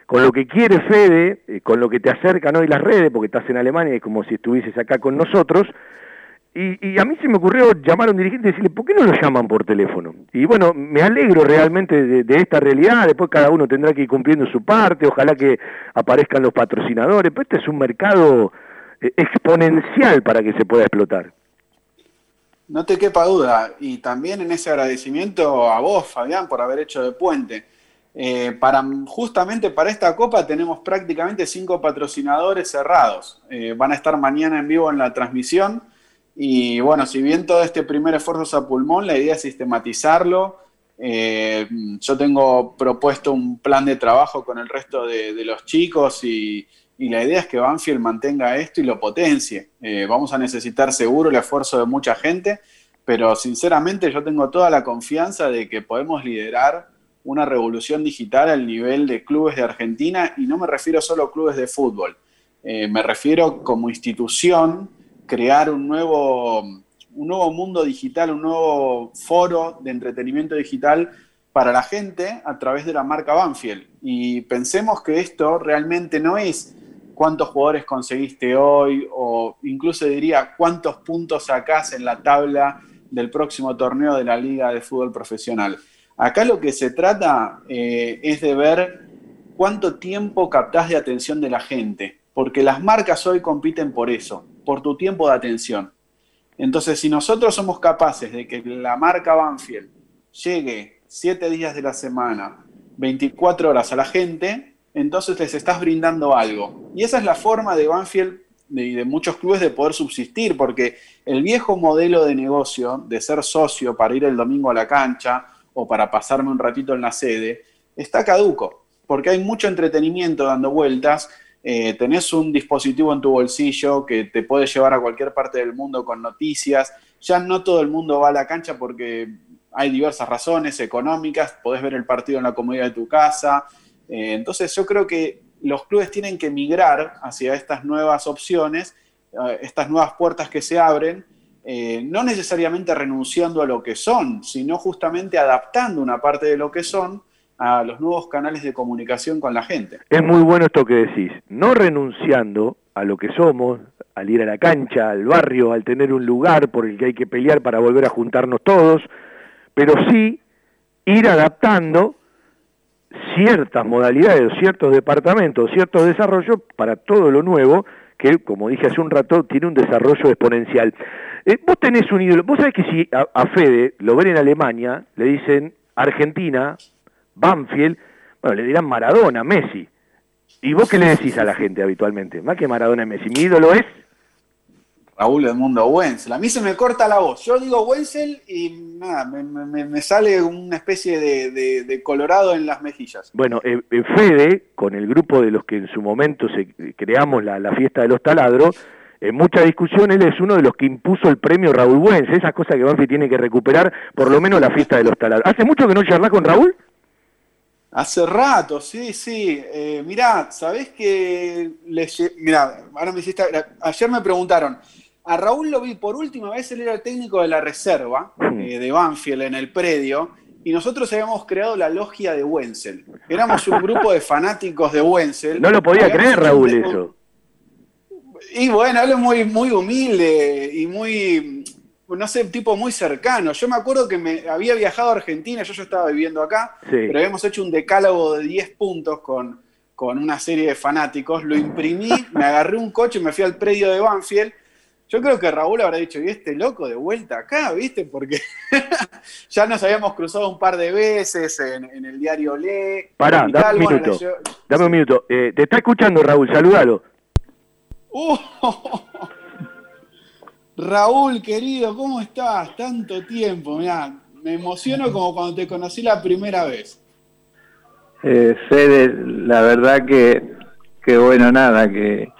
con lo que quiere Fede, eh, con lo que te acercan hoy las redes, porque estás en Alemania y es como si estuvieses acá con nosotros, y, a mí se me ocurrió llamar a un dirigente y decirle, ¿por qué no lo llaman por teléfono? Y bueno, me alegro realmente de, de esta realidad, después cada uno tendrá que ir cumpliendo su parte, ojalá que aparezcan los patrocinadores, pero este es un mercado eh, exponencial para que se pueda explotar. No te quepa duda. Y también en ese agradecimiento a vos, Fabián, por haber hecho de puente. Eh, para, justamente para esta copa tenemos prácticamente cinco patrocinadores cerrados. Eh, van a estar mañana en vivo en la transmisión. Y bueno, si bien todo este primer esfuerzo es a pulmón, la idea es sistematizarlo. Eh, yo tengo propuesto un plan de trabajo con el resto de, los chicos y, y la idea es que Banfield mantenga esto y lo potencie. Vamos a necesitar seguro el esfuerzo de mucha gente, pero sinceramente yo tengo toda la confianza de que podemos liderar una revolución digital al nivel de clubes de Argentina y no me refiero solo a clubes de fútbol, Eh, me refiero como institución crear un nuevo, un nuevo mundo digital, un nuevo foro de entretenimiento digital para la gente a través de la marca Banfield. Y pensemos que esto realmente no es cuántos jugadores conseguiste hoy o incluso diría cuántos puntos sacás en la tabla del próximo torneo de la Liga de Fútbol Profesional. Acá lo que se trata eh, es de ver cuánto tiempo captás de atención de la gente, porque las marcas hoy compiten por eso, por tu tiempo de atención. Entonces, si nosotros somos capaces de que la marca Banfield llegue siete días de la semana, 24 horas a la gente, entonces les estás brindando algo. Y esa es la forma de Banfield y de, muchos clubes de poder subsistir, porque el viejo modelo de negocio de ser socio para ir el domingo a la cancha o para pasarme un ratito en la sede, está caduco, porque hay mucho entretenimiento dando vueltas. eh, tenés un dispositivo en tu bolsillo que te puede llevar a cualquier parte del mundo con noticias. Ya no todo el mundo va a la cancha porque hay diversas razones económicas, podés ver el partido en la comodidad de tu casa. Eh, entonces yo creo que los clubes tienen que migrar hacia estas nuevas opciones eh, estas nuevas puertas que se abren, eh, no necesariamente renunciando a lo que son, sino justamente adaptando una parte de lo que son a los nuevos canales de comunicación con la gente. Es muy bueno esto que decís, no renunciando a lo que somos, al ir a la cancha, al barrio, al tener un lugar por el que hay que pelear para volver a juntarnos todos, pero sí ir adaptando ciertas modalidades, ciertos departamentos, ciertos desarrollos para todo lo nuevo que, como dije hace un rato, tiene un desarrollo exponencial. Eh, vos tenés un ídolo, vos sabés que si a, Fede lo ven en Alemania, le dicen Argentina, Banfield, bueno, le dirán Maradona, Messi. ¿Y vos qué le decís a la gente habitualmente? Más que Maradona y Messi, mi ídolo es Raúl Edmundo Wenzel. A mí se me corta la voz. Yo digo Wenzel y nada, me, sale una especie de, colorado en las mejillas. Bueno, eh, eh, Fede, con el grupo de los que en su momento se, creamos la, fiesta de los taladros, en mucha discusión él es uno de los que impuso el premio Raúl Wenzel, esa cosa que Banfi tiene que recuperar, por lo menos la fiesta de los taladros. ¿Hace mucho que no charlas con Raúl? Hace rato, sí, sí. Eh, mirá, ¿sabés que Mirá, ahora me hiciste... Ayer me preguntaron, a Raúl lo vi por última vez, él era el técnico de la reserva mm. eh, de Banfield en el predio, y nosotros habíamos creado la logia de Wenzel. Éramos un grupo de fanáticos de Wenzel. No lo podía creer, Raúl, eso. Y bueno, es muy, muy humilde y muy, no sé, tipo muy cercano. Yo me acuerdo que me había viajado a Argentina, yo ya estaba viviendo acá, pero habíamos hecho un decálogo de 10 puntos con, con una serie de fanáticos. Lo imprimí, me agarré un coche, me fui al predio de Banfield yo creo que Raúl habrá dicho, ¿y este loco de vuelta acá, viste? Porque ya nos habíamos cruzado un par de veces en, el diario Le. Pará, dame un minuto. Dame un minuto. Eh, te está escuchando Raúl, saludalo. Uh, Raúl, querido, ¿cómo estás? Tanto tiempo, mirá, me emociono como cuando te conocí la primera vez. Eh, Fede, la verdad que, que bueno, nada, que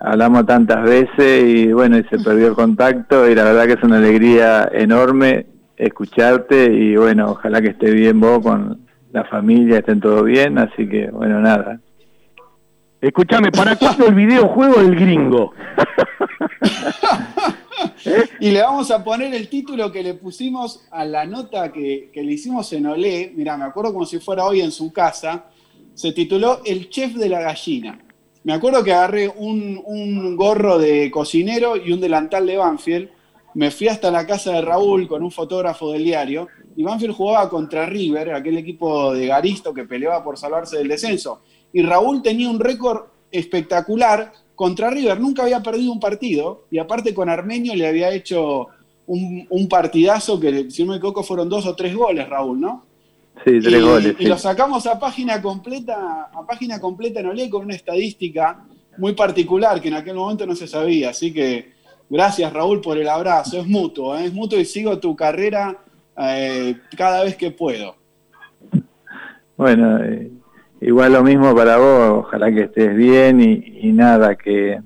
hablamos tantas veces y bueno, y se perdió el contacto y la verdad que es una alegría enorme escucharte y bueno, ojalá que esté bien vos con la familia, estén todo bien, así que bueno, nada. Escúchame, ¿para cuándo el videojuego del gringo? Y le vamos a poner el título que le pusimos a la nota que, que le hicimos en Olé, mira, me acuerdo como si fuera hoy en su casa, se tituló El chef de la gallina. Me acuerdo que agarré un, gorro de cocinero y un delantal de Banfield. Me fui hasta la casa de Raúl con un fotógrafo del diario. Y Banfield jugaba contra River, aquel equipo de Garisto que peleaba por salvarse del descenso. Y Raúl tenía un récord espectacular contra River. Nunca había perdido un partido. Y aparte con Armenio le había hecho un, un partidazo que, si no me equivoco, fueron dos o tres goles, Raúl, ¿no? Sí, tres y, goles. Y lo sacamos a página completa, a página completa en Olé con una estadística muy particular que en aquel momento no se sabía. Así que gracias Raúl por el abrazo. Es mutuo, ¿eh? es mutuo y sigo tu carrera eh, cada vez que puedo. Bueno, eh, igual lo mismo para vos. Ojalá que estés bien y, y nada que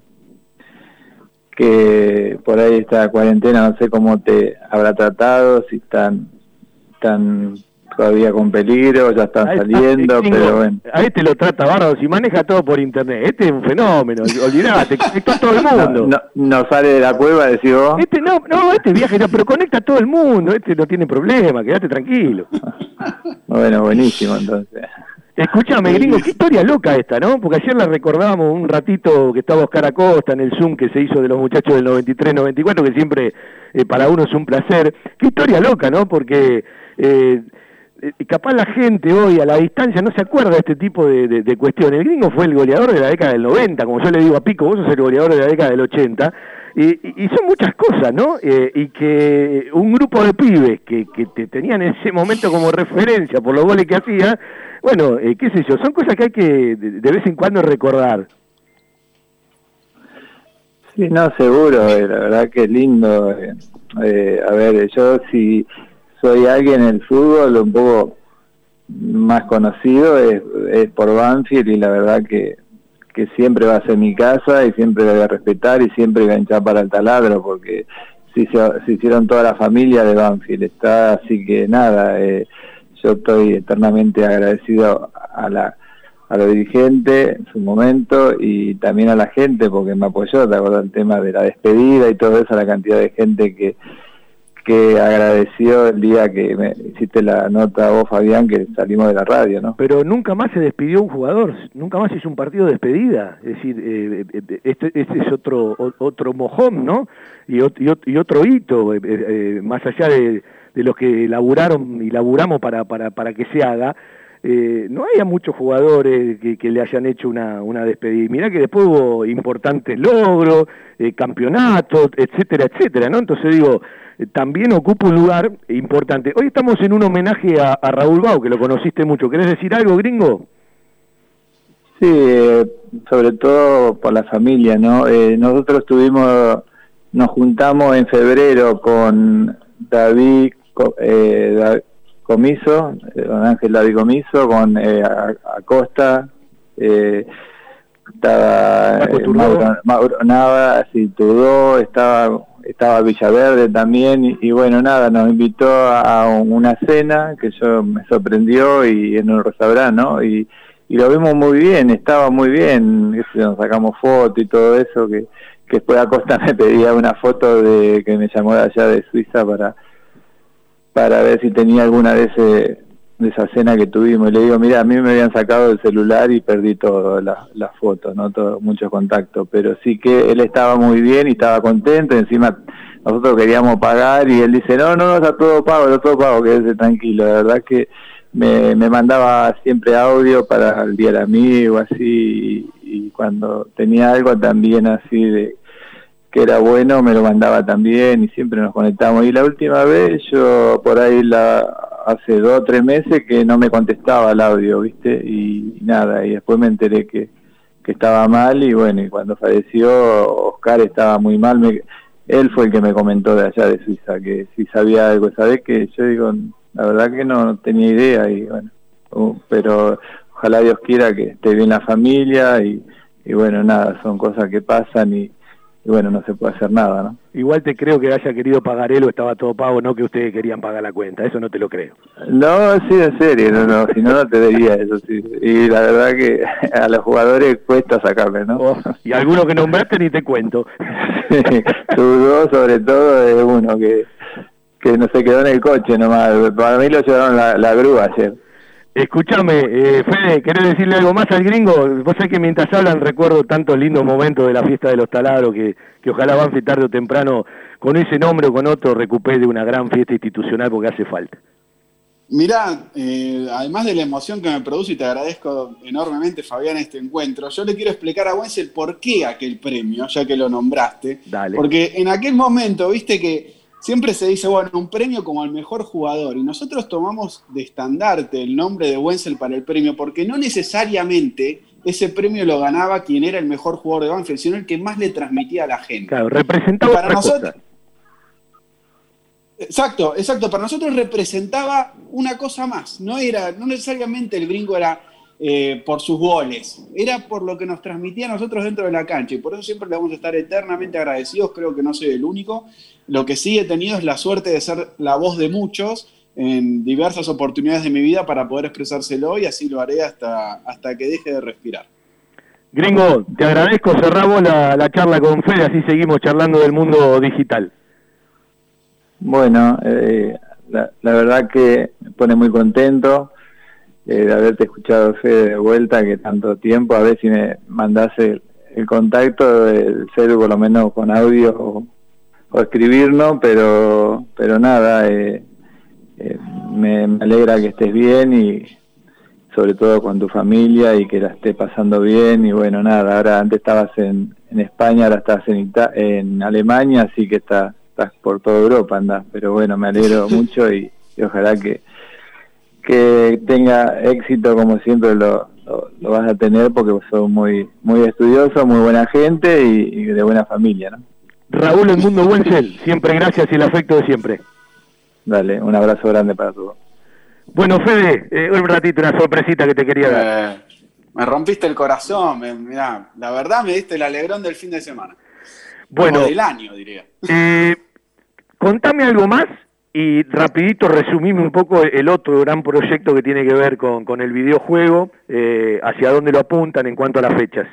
que por ahí esta cuarentena no sé cómo te habrá tratado, si están tan todavía con peligro, ya están saliendo, pero bueno. A este lo trata bárbaro, si maneja todo por internet, este es un fenómeno, olvidate, conecta todo el mundo. No, no, sale de la cueva, decís vos. Este no, no, este viaje, no, pero conecta a todo el mundo, este no tiene problema, quédate tranquilo. bueno, buenísimo entonces. Escúchame, gringo, qué historia loca esta, ¿no? Porque ayer la recordábamos un ratito que estaba Oscar Acosta en el Zoom que se hizo de los muchachos del 93-94, que siempre eh, para uno es un placer. Qué historia loca, ¿no? Porque eh, eh, capaz la gente hoy a la distancia no se acuerda de este tipo de, cuestiones. El gringo fue el goleador de la década del 90, como yo le digo a Pico, vos sos el goleador de la década del 80, y, son muchas cosas, ¿no? Eh, y que un grupo de pibes que, que te tenían en ese momento como referencia por los goles que hacía, bueno, eh, qué sé yo, son cosas que hay que de, vez en cuando recordar. Sí, no, seguro, la verdad que es lindo. a ver, yo si soy alguien en el fútbol un poco más conocido es, por Banfield y la verdad que, que siempre va a ser mi casa y siempre la voy a respetar y siempre voy a hinchar para el taladro porque se, se hicieron toda la familia de Banfield, está así que nada, eh, yo estoy eternamente agradecido a la a los dirigentes en su momento y también a la gente porque me apoyó, ¿te acuerdas el tema de la despedida y todo eso, la cantidad de gente que, que agradeció el día que me hiciste la nota vos, Fabián, que salimos de la radio, ¿no? Pero nunca más se despidió un jugador, nunca más hizo un partido de despedida. Es decir, eh, eh, este, este es otro otro mojón, ¿no? Y, y, otro hito, eh, más allá de, de los que laburaron y laburamos para, para, para que se haga. no había muchos jugadores que, que, le hayan hecho una, una despedida. Mirá que después hubo importantes logros, campeonatos, etcétera, etcétera, ¿no? Entonces digo, también ocupa un lugar importante. Hoy estamos en un homenaje a, Raúl Bau, que lo conociste mucho. ¿Querés decir algo, gringo? Sí, eh, sobre todo por la familia, ¿no? Eh, nosotros tuvimos, nos juntamos en febrero con David eh, Comiso, don Ángel David Comiso, con Acosta, estaba Mauro, Mauro Nava, Tudó, estaba estaba Villaverde también y, bueno, nada, nos invitó a una cena que yo me sorprendió y en un restaurante, ¿no? Y, lo vimos muy bien, estaba muy bien, nos sacamos fotos y todo eso, que, que después Acosta me pedía una foto de que me llamó de allá de Suiza para, para ver si tenía alguna de ese de esa cena que tuvimos. Y le digo, mira, a mí me habían sacado el celular y perdí todo, las fotos, ¿no? Todo, muchos contactos. Pero sí que él estaba muy bien y estaba contento. encima nosotros queríamos pagar y él dice, no, no, no, está todo pago, está todo pago, quédese tranquilo. La verdad que me, me mandaba siempre audio para el día del amigo, así. y cuando tenía algo también así de que era bueno, me lo mandaba también y siempre nos conectamos. Y la última vez yo por ahí la hace dos o tres meses que no me contestaba el audio, ¿viste? Y, nada, y después me enteré que, que estaba mal y bueno, y cuando falleció Oscar estaba muy mal, me, él fue el que me comentó de allá de Suiza, que si sabía algo, ¿sabés? Que yo digo, la verdad que no tenía idea y bueno, uh, pero ojalá Dios quiera que esté bien la familia y, y bueno, nada, son cosas que pasan y y bueno, no se puede hacer nada, ¿no? Igual te creo que haya querido pagar él o estaba todo pago, no que ustedes querían pagar la cuenta, eso no te lo creo. No, sí, en serio, no, no, si no, no te diría eso, sí. Y la verdad que a los jugadores cuesta sacarle, ¿no? Oh, y algunos que nombraste ni te cuento. dos sobre todo de uno que, que no se quedó en el coche nomás, para mí lo llevaron la, la grúa ayer. Escúchame, eh, Fede, ¿querés decirle algo más al gringo? Vos sabés que mientras hablan recuerdo tantos lindos momentos de la fiesta de los taladros que, que ojalá Banfi tarde o temprano con ese nombre o con otro recupere una gran fiesta institucional porque hace falta. Mirá, eh, además de la emoción que me produce y te agradezco enormemente Fabián este encuentro, yo le quiero explicar a Wenzel por qué aquel premio, ya que lo nombraste. Dale. Porque en aquel momento, viste que siempre se dice, bueno, un premio como al mejor jugador. Y nosotros tomamos de estandarte el nombre de Wenzel para el premio, porque no necesariamente ese premio lo ganaba quien era el mejor jugador de Banfield, sino el que más le transmitía a la gente. Claro, representaba para nosotros. Exacto, exacto. Para nosotros representaba una cosa más. No era, no necesariamente el gringo era eh, por sus goles, era por lo que nos transmitía a nosotros dentro de la cancha y por eso siempre le vamos a estar eternamente agradecidos, creo que no soy el único. Lo que sí he tenido es la suerte de ser la voz de muchos en diversas oportunidades de mi vida para poder expresárselo y así lo haré hasta, hasta que deje de respirar. Gringo, te agradezco, cerramos la, la charla con Fede, así seguimos charlando del mundo digital. Bueno, eh, la, la verdad que me pone muy contento eh, de haberte escuchado, Fede, de vuelta, que tanto tiempo, a ver si me mandase el, contacto del celu, por lo menos con audio o, escribirnos, pero, pero nada, eh, eh, me, alegra que estés bien y sobre todo con tu familia y que la esté pasando bien. Y bueno, nada, ahora antes estabas en, en España, ahora estás en, en Alemania, así que estás, estás por toda Europa, andás, pero bueno, me alegro mucho y ojalá que que tenga éxito como siempre lo, lo, vas a tener porque sos muy muy estudioso, muy buena gente y, de buena familia, ¿no? Raúl El Mundo Wenzel, siempre gracias y el afecto de siempre. Dale, un abrazo grande para todos. Bueno, Fede, eh, un ratito, una sorpresita que te quería dar. Eh, me rompiste el corazón, mirá, la verdad me diste el alegrón del fin de semana. Bueno, del año, diría. Eh, contame algo más y rapidito resumime un poco el otro gran proyecto que tiene que ver con, con el videojuego, eh, hacia dónde lo apuntan en cuanto a las fechas.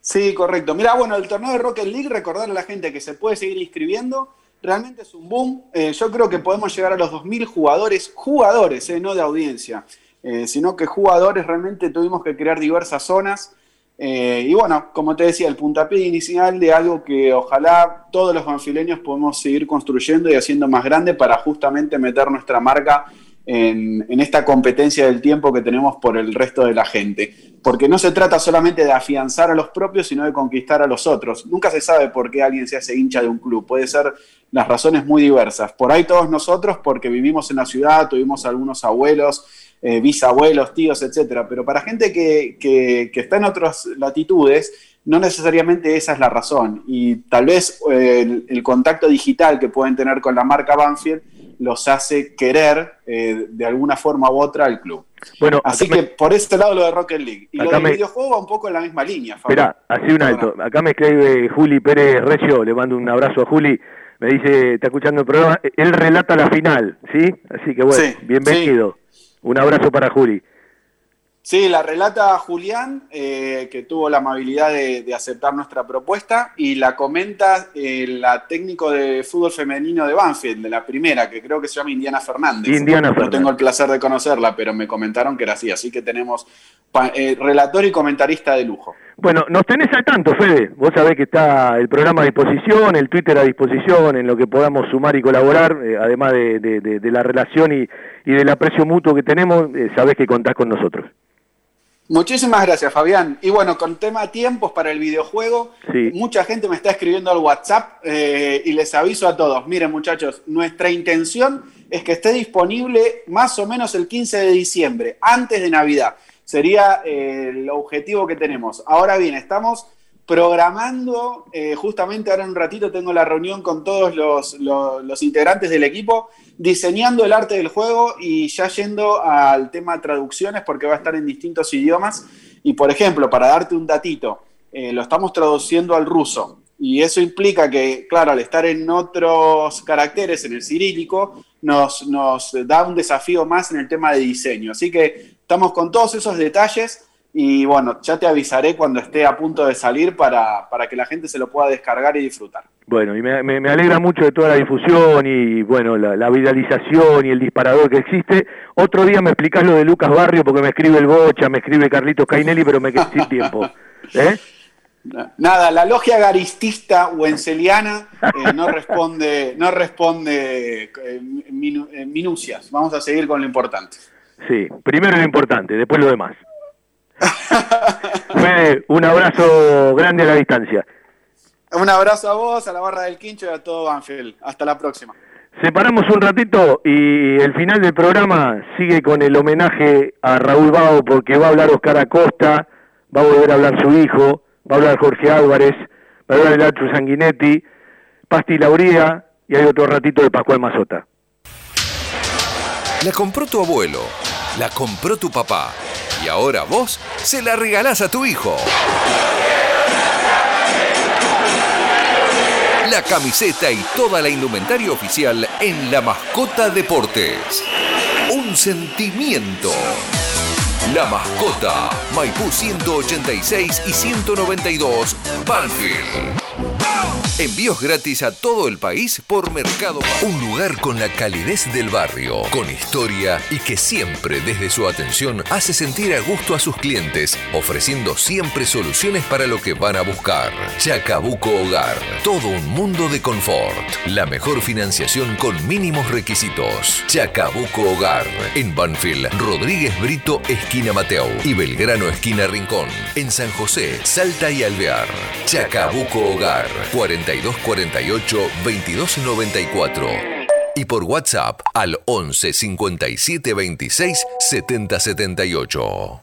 Sí, correcto. Mira, bueno, el torneo de Rocket League, recordar a la gente que se puede seguir inscribiendo, realmente es un boom. Eh, yo creo que podemos llegar a los 2.000 jugadores, jugadores, eh, no de audiencia, eh, sino que jugadores realmente tuvimos que crear diversas zonas. Eh, y bueno, como te decía, el puntapié inicial de algo que ojalá todos los banfileños podemos seguir construyendo y haciendo más grande para justamente meter nuestra marca en, en, esta competencia del tiempo que tenemos por el resto de la gente. Porque no se trata solamente de afianzar a los propios, sino de conquistar a los otros. Nunca se sabe por qué alguien se hace hincha de un club. Puede ser las razones muy diversas. Por ahí todos nosotros, porque vivimos en la ciudad, tuvimos algunos abuelos, eh, bisabuelos, tíos, etcétera. Pero para gente que, que, que, está en otras latitudes, no necesariamente esa es la razón. Y tal vez eh, el, el, contacto digital que pueden tener con la marca Banfield los hace querer eh, de alguna forma u otra al club. Bueno, así que me... por ese lado lo de Rocket League. Y lo del me... videojuego va un poco en la misma línea. Espera, así un alto. Acá me escribe Juli Pérez Recio, le mando un abrazo a Juli. Me dice, está escuchando el programa, él relata la final, ¿sí? Así que bueno, sí, bienvenido. Un abrazo para Juli. Sí, la relata Julián, eh, que tuvo la amabilidad de, de, aceptar nuestra propuesta, y la comenta eh, la técnico de fútbol femenino de Banfield, de la primera, que creo que se llama Indiana Fernández. Indiana no Fernández. tengo el placer de conocerla, pero me comentaron que era así, así que tenemos eh, relator y comentarista de lujo. Bueno, nos tenés al tanto, Fede. Vos sabés que está el programa a disposición, el Twitter a disposición, en lo que podamos sumar y colaborar, eh, además de, de, de, de, la relación y, y, del aprecio mutuo que tenemos, eh, sabés que contás con nosotros. Muchísimas gracias, Fabián. Y bueno, con tema tiempos para el videojuego, sí. mucha gente me está escribiendo al WhatsApp eh, y les aviso a todos, miren muchachos, nuestra intención es que esté disponible más o menos el 15 de diciembre, antes de Navidad. Sería eh, el objetivo que tenemos. Ahora bien, estamos programando, eh, justamente ahora en un ratito tengo la reunión con todos los, los, los, integrantes del equipo, diseñando el arte del juego y ya yendo al tema traducciones porque va a estar en distintos idiomas. Y por ejemplo, para darte un datito, eh, lo estamos traduciendo al ruso. Y eso implica que, claro, al estar en otros caracteres, en el cirílico, nos, nos da un desafío más en el tema de diseño. Así que estamos con todos esos detalles y bueno, ya te avisaré cuando esté a punto de salir para, para que la gente se lo pueda descargar y disfrutar. Bueno, y me, me, me alegra mucho de toda la difusión y bueno, la, la, viralización y el disparador que existe. Otro día me explicás lo de Lucas Barrio porque me escribe el Bocha, me escribe Carlitos Cainelli, pero me quedé sin tiempo. ¿Eh? Nada, la logia garistista wenceliana eh, no responde, no responde eh, minu, eh, minucias. Vamos a seguir con lo importante. Sí, primero lo importante, después lo demás. Fede, un abrazo grande a la distancia. Un abrazo a vos, a la barra del quincho y a todo Banfield. Hasta la próxima. Separamos un ratito y el final del programa sigue con el homenaje a Raúl Bao porque va a hablar Oscar Acosta, va a volver a hablar su hijo, va a hablar Jorge Álvarez, va a hablar el Archu Sanguinetti, Pasti Lauría y hay otro ratito de Pascual Mazota. La compró tu abuelo, la compró tu papá y ahora vos se la regalás a tu hijo. La camiseta y toda la indumentaria oficial en La Mascota Deportes. Un sentimiento. La Mascota, Maipú 186 y 192, Banfield. Envíos gratis a todo el país por Mercado Un lugar con la calidez del barrio, con historia y que siempre desde su atención hace sentir a gusto a sus clientes, ofreciendo siempre soluciones para lo que van a buscar. Chacabuco Hogar, todo un mundo de confort. La mejor financiación con mínimos requisitos. Chacabuco Hogar, en Banfield, Rodríguez Brito, esquina Mateo y Belgrano, esquina Rincón. En San José, Salta y Alvear. Chacabuco Hogar, 40 4248 2294 y por WhatsApp al 11 57 26 70 78.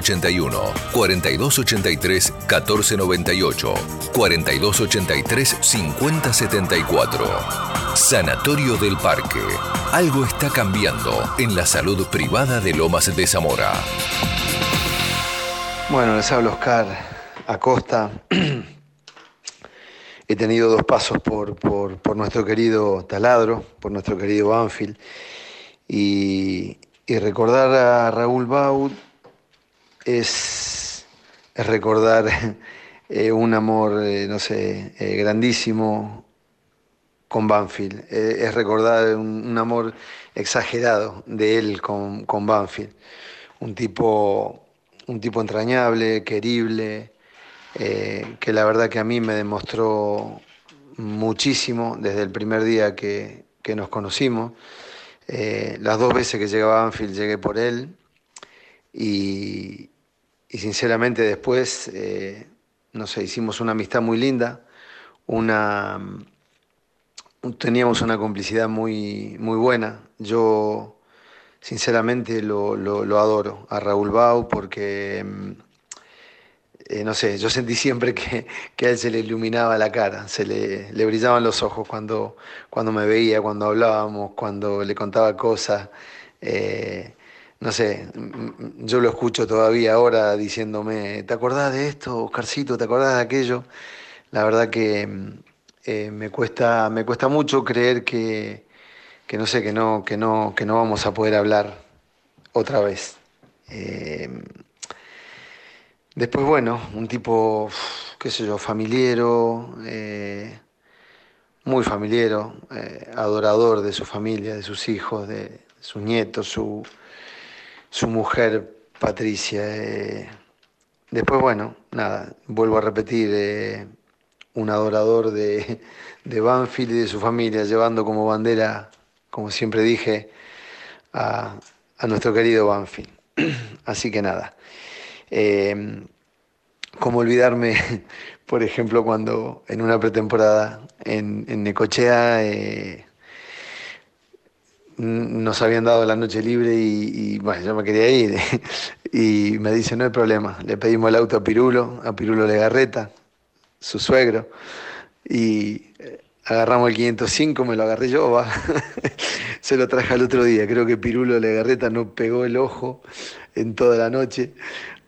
4283-5181, 4283-1498, 4283-5074. Sanatorio del Parque. Algo está cambiando en la salud privada de Lomas de Zamora. Bueno, les hablo Oscar Acosta. He tenido dos pasos por, por, por nuestro querido Taladro, por nuestro querido Banfield. Y, y recordar a Raúl Baud es, recordar un amor, no sé, grandísimo con Banfield. Es recordar un, un, amor exagerado de él con, con Banfield. Un tipo, un tipo entrañable, querible, eh, que la verdad que a mí me demostró muchísimo desde el primer día que, que nos conocimos. Eh, las dos veces que llegaba a Anfield llegué por él y, y sinceramente después, eh, no sé, hicimos una amistad muy linda, una, teníamos una complicidad muy, muy buena. Yo sinceramente lo, lo, adoro a Raúl Bau porque eh, no sé, yo sentí siempre que, que, a él se le iluminaba la cara, se le, le, brillaban los ojos cuando, cuando me veía, cuando hablábamos, cuando le contaba cosas. Eh, no sé, yo lo escucho todavía ahora diciéndome, ¿te acordás de esto, Oscarcito? ¿Te acordás de aquello? La verdad que eh, me, cuesta, me cuesta mucho creer que, que, no sé, que no, que, no, que no vamos a poder hablar otra vez. Eh, Después, bueno, un tipo, qué sé yo, familiero, eh, muy familiero, adorador de su familia, de sus hijos, de sus nietos, su, su mujer Patricia. Eh. Después, bueno, nada, vuelvo a repetir, eh, un adorador de, de Banfield y de su familia, llevando como bandera, como siempre dije, a, a nuestro querido Banfield. Así que nada. Eh, ¿Cómo olvidarme, por ejemplo, cuando en una pretemporada en, en Necochea nos habían dado la noche libre y, bueno, yo me quería ir y me dice, no hay problema, le pedimos el auto a Pirulo, a Pirulo Legarreta, su suegro, y agarramos el 505, me lo agarré yo, va. se lo traje al otro día, creo que Pirulo Legarreta no pegó el ojo en toda la noche.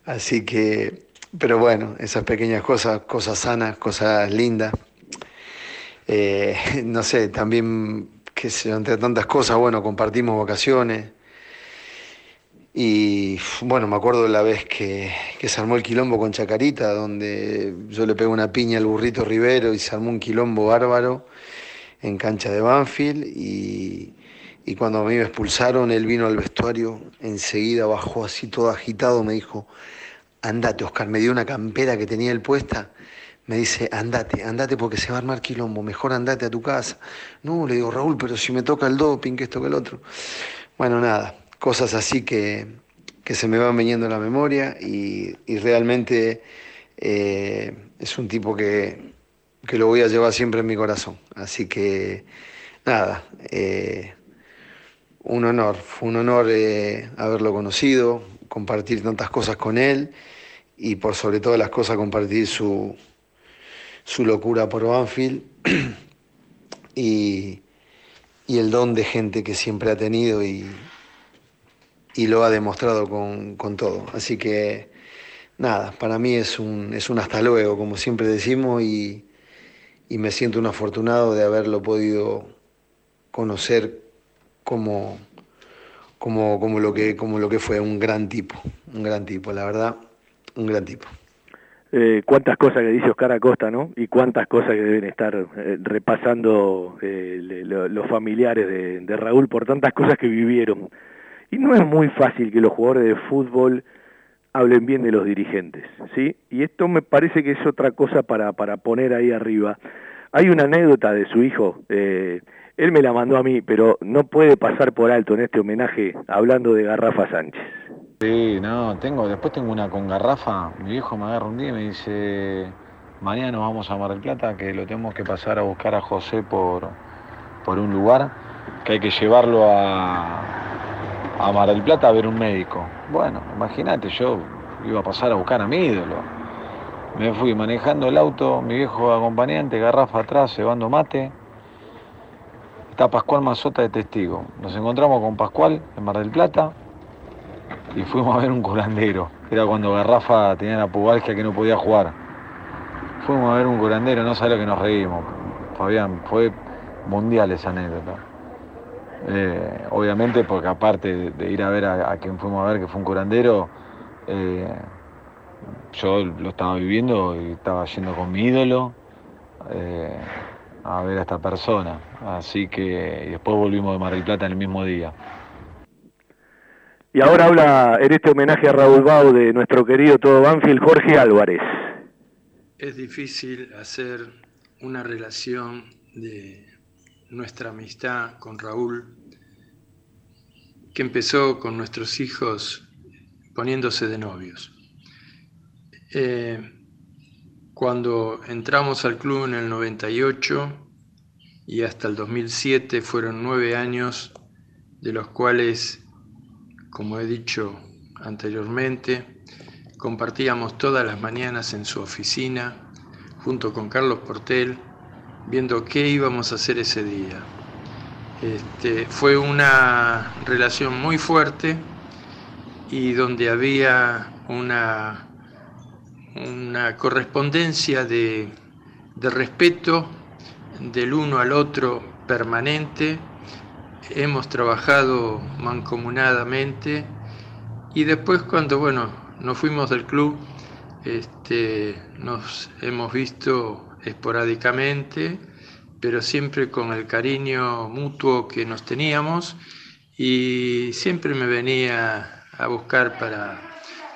Así que, pero bueno, esas pequeñas cosas, cosas sanas, cosas lindas. Eh, no sé, también, entre tantas cosas, bueno, compartimos vacaciones. Y bueno, me acuerdo la vez que, que, se armó el quilombo con Chacarita, donde yo le pego una piña al burrito Rivero y se armó un quilombo bárbaro en cancha de Banfield. Y, y cuando a mí me expulsaron, él vino al vestuario, enseguida bajó así todo agitado, me dijo, andate, Oscar, me dio una campera que tenía él puesta, me dice, andate, andate porque se va a armar quilombo, mejor andate a tu casa. No, le digo, Raúl, pero si me toca el doping, que esto, que el otro. Bueno, nada, cosas así que, que se me van viniendo a la memoria y, y realmente eh, es un tipo que, que, lo voy a llevar siempre en mi corazón. Así que, nada, eh, un honor, fue un honor eh, haberlo conocido, compartir tantas cosas con él y por sobre todas las cosas compartir su, su locura por Banfield y, y, el don de gente que siempre ha tenido y, y lo ha demostrado con, con, todo. Así que nada, para mí es un, es un hasta luego, como siempre decimos, y, y me siento un afortunado de haberlo podido conocer como, como, como, lo que, como lo que fue un gran tipo, un gran tipo, la verdad, un gran tipo. Eh, cuántas cosas que dice Oscar Acosta, ¿no? Y cuántas cosas que deben estar eh, repasando eh, los familiares de, de, Raúl por tantas cosas que vivieron. Y no es muy fácil que los jugadores de fútbol hablen bien de los dirigentes, ¿sí? Y esto me parece que es otra cosa para, para poner ahí arriba. Hay una anécdota de su hijo, eh, él me la mandó a mí, pero no puede pasar por alto en este homenaje hablando de Garrafa Sánchez. Sí, no, tengo, después tengo una con Garrafa, mi viejo me agarra un día y me dice, mañana nos vamos a Mar del Plata, que lo tenemos que pasar a buscar a José por, por un lugar, que hay que llevarlo a, a Mar del Plata a ver un médico. Bueno, imagínate, yo iba a pasar a buscar a mi ídolo. Me fui manejando el auto, mi viejo acompañante, garrafa atrás, cebando mate. Está Pascual Mazota de testigo. Nos encontramos con Pascual en Mar del Plata y fuimos a ver un curandero. Era cuando Garrafa tenía la pubalgia que no podía jugar. Fuimos a ver un curandero, no sabe lo que nos reímos. Fabián, fue mundial esa anécdota. Eh, obviamente porque aparte de ir a ver a, quien fuimos a ver, que fue un curandero, eh, yo lo estaba viviendo y estaba yendo con mi ídolo eh, a ver a esta persona. Así que después volvimos de Mar del Plata en el mismo día. Y ahora habla en este homenaje a Raúl Bau de nuestro querido todo Banfield, Jorge Álvarez. Es difícil hacer una relación de nuestra amistad con Raúl, que empezó con nuestros hijos poniéndose de novios. Eh, cuando entramos al club en el 98 y hasta el 2007 fueron nueve años, de los cuales, como he dicho anteriormente, compartíamos todas las mañanas en su oficina, junto con Carlos Portel, viendo qué íbamos a hacer ese día. Este, fue una relación muy fuerte y donde había una una correspondencia de, respeto del uno al otro permanente. Hemos trabajado mancomunadamente y después cuando bueno, nos fuimos del club, este, nos hemos visto esporádicamente, pero siempre con el cariño mutuo que nos teníamos y siempre me venía a buscar para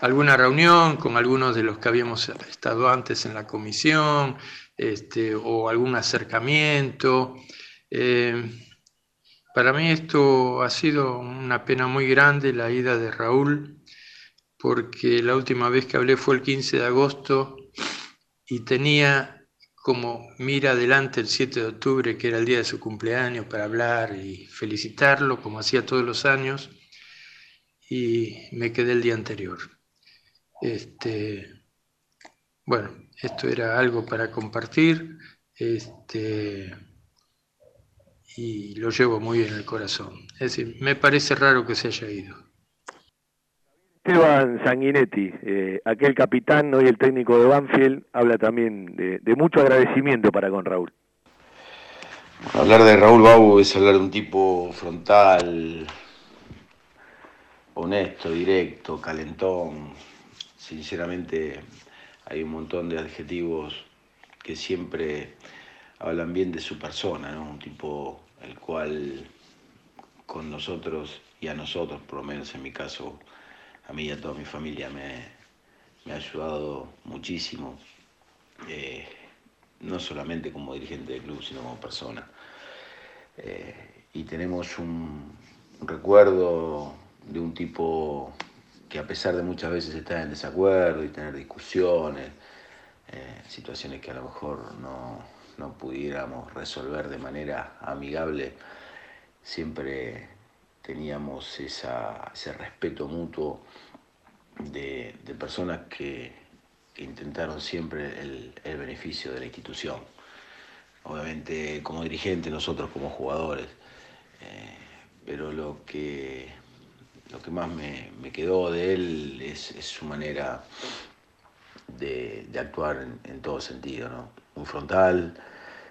alguna reunión con algunos de los que habíamos estado antes en la comisión, este, o algún acercamiento. Eh, para mí esto ha sido una pena muy grande, la ida de Raúl, porque la última vez que hablé fue el 15 de agosto y tenía como mira adelante el 7 de octubre, que era el día de su cumpleaños, para hablar y felicitarlo, como hacía todos los años, y me quedé el día anterior. Este, bueno, esto era algo para compartir este, y lo llevo muy en el corazón. Es decir, me parece raro que se haya ido. Esteban Sanguinetti, eh, aquel capitán, hoy el técnico de Banfield, habla también de, de, mucho agradecimiento para con Raúl. Hablar de Raúl Bau es hablar de un tipo frontal, honesto, directo, calentón, sinceramente hay un montón de adjetivos que siempre hablan bien de su persona, ¿no? Un tipo el cual con nosotros y a nosotros, por lo menos en mi caso, a mí y a toda mi familia me, ha ayudado muchísimo, eh, no solamente como dirigente del club, sino como persona. Eh, y tenemos un recuerdo de un tipo que a pesar de muchas veces estar en desacuerdo y tener discusiones, eh, situaciones que a lo mejor no, pudiéramos resolver de manera amigable, siempre teníamos ese respeto mutuo de, personas que, intentaron siempre el, beneficio de la institución. Obviamente como dirigente, nosotros como jugadores, eh, pero lo que lo que más me, quedó de él es, su manera de, actuar en, todo sentido, ¿no? Muy frontal,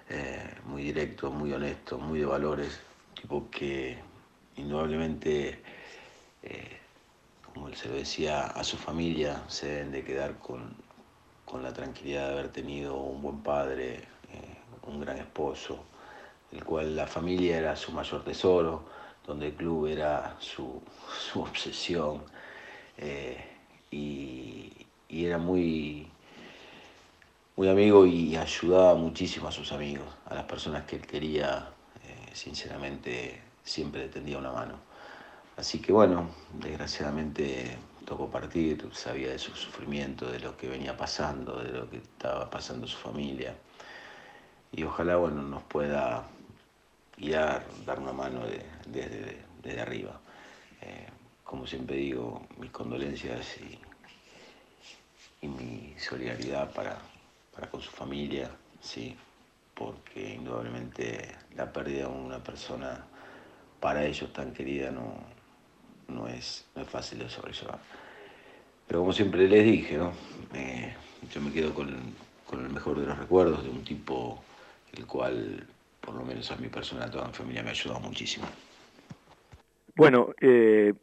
eh, muy directo, muy honesto, muy de valores, tipo que indudablemente, eh, como él se lo decía a su familia, se deben de quedar con, la tranquilidad de haber tenido un buen padre, eh, un gran esposo, el cual la familia era su mayor tesoro donde el club era su, obsesión, eh, y, y era muy, muy amigo y ayudaba muchísimo a sus amigos, a las personas que él quería, eh, sinceramente siempre le tendía una mano. Así que bueno, desgraciadamente tocó partir, sabía de su sufrimiento, de lo que venía pasando, de lo que estaba pasando su familia. Y ojalá bueno, nos pueda guiar, dar una mano de- desde, arriba. Eh, como siempre digo, mis condolencias y mi solidaridad para, para con su familia, sí, porque indudablemente la pérdida de una persona para ellos tan querida no, no, es, no es fácil de sobrellevar. Pero como siempre les dije, ¿no? Eh, yo me quedo con, con el mejor de los recuerdos de un tipo el cual, por lo menos a mi persona, a toda mi familia me ha ayudado muchísimo. Bueno, eh,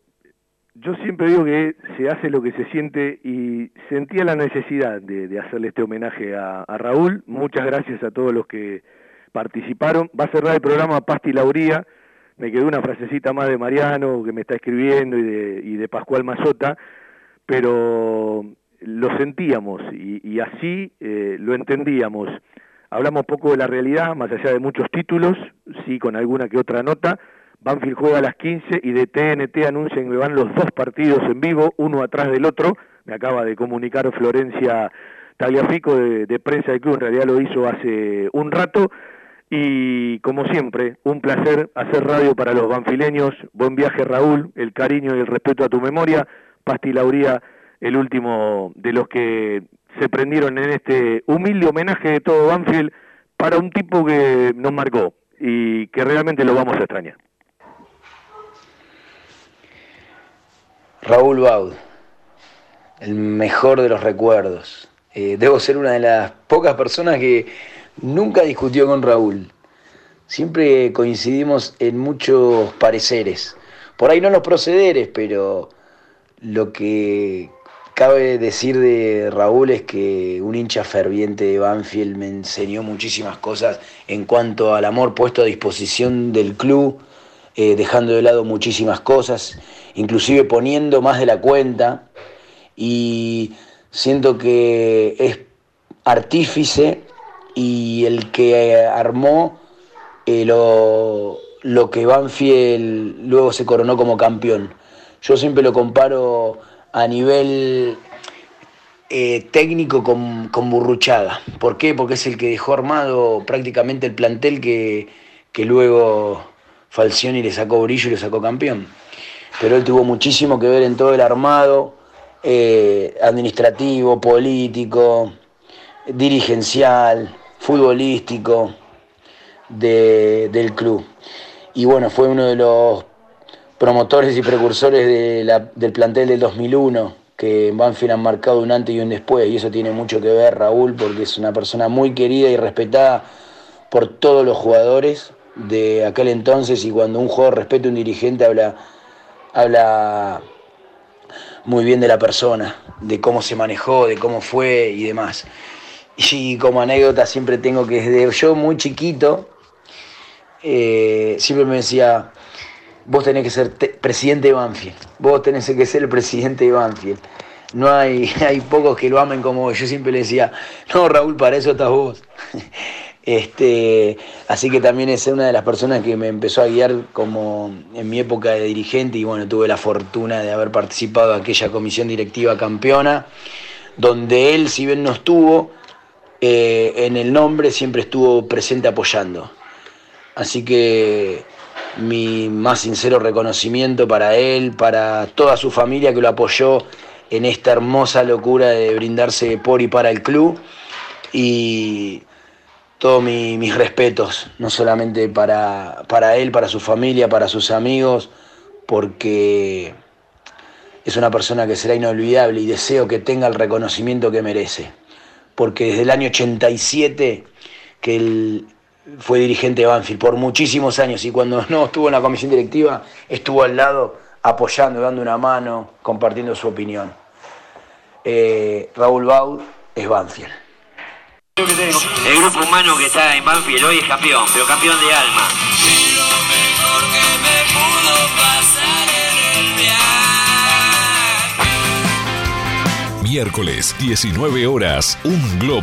yo siempre digo que se hace lo que se siente y sentía la necesidad de, hacerle este homenaje a, Raúl. Muchas gracias a todos los que participaron. Va a cerrar el programa Pasti Lauría. Me quedó una frasecita más de Mariano que me está escribiendo y de, y de Pascual Mazota, pero lo sentíamos y, y así eh, lo entendíamos. Hablamos poco de la realidad, más allá de muchos títulos, sí con alguna que otra nota. Banfield juega a las 15 y de TNT anuncian que van los dos partidos en vivo, uno atrás del otro. Me acaba de comunicar Florencia Tagliafico de, de Prensa del Club, en realidad lo hizo hace un rato. Y como siempre, un placer hacer radio para los banfileños. Buen viaje Raúl, el cariño y el respeto a tu memoria. Pasti Lauría, el último de los que se prendieron en este humilde homenaje de todo Banfield para un tipo que nos marcó y que realmente lo vamos a extrañar. Raúl Baud, el mejor de los recuerdos. Eh, debo ser una de las pocas personas que nunca discutió con Raúl. Siempre coincidimos en muchos pareceres. Por ahí no los procederes, pero lo que cabe decir de Raúl es que un hincha ferviente de Banfield me enseñó muchísimas cosas en cuanto al amor puesto a disposición del club, eh, dejando de lado muchísimas cosas, inclusive poniendo más de la cuenta. Y siento que es artífice y el que armó eh, lo, lo que Banfield luego se coronó como campeón. Yo siempre lo comparo a nivel eh, técnico con, con Burruchaga. ¿Por qué? Porque es el que dejó armado prácticamente el plantel que, que luego Falcioni le sacó brillo y le sacó campeón. Pero él tuvo muchísimo que ver en todo el armado eh, administrativo, político, dirigencial, futbolístico de- del club. Y bueno, fue uno de los promotores y precursores del plantel del 2001, que en Banfield han marcado un antes y un después, y eso tiene mucho que ver, Raúl, porque es una persona muy querida y respetada por todos los jugadores de aquel entonces, y cuando un jugador respeta a un dirigente habla, habla muy bien de la persona, de cómo se manejó, de cómo fue y demás. Y como anécdota siempre tengo que desde yo muy chiquito, eh, siempre me decía, vos tenés que ser te- presidente de Banfield, vos tenés que ser el presidente de Banfield. No hay, hay pocos que lo amen como vos. Yo siempre le decía, no Raúl, para eso estás vos. Este, así que también es una de las personas que me empezó a guiar como en mi época de dirigente y bueno, tuve la fortuna de haber participado de aquella comisión directiva campeona, donde él, si bien no estuvo, eh, en el nombre siempre estuvo presente apoyando. Así que mi más sincero reconocimiento para él, para toda su familia que lo apoyó en esta hermosa locura de brindarse por y para el club. Y todos mi- mis respetos, no solamente para, para él, para su familia, para sus amigos, porque es una persona que será inolvidable y deseo que tenga el reconocimiento que merece. Porque desde el año 87 que él fue dirigente de Banfield, por muchísimos años, y cuando no estuvo en la comisión directiva, estuvo al lado apoyando, dando una mano, compartiendo su opinión. Eh, Raúl Baud es Banfield. El grupo humano que está en Banfield hoy es campeón, pero campeón de alma. miércoles, 19 horas, un globo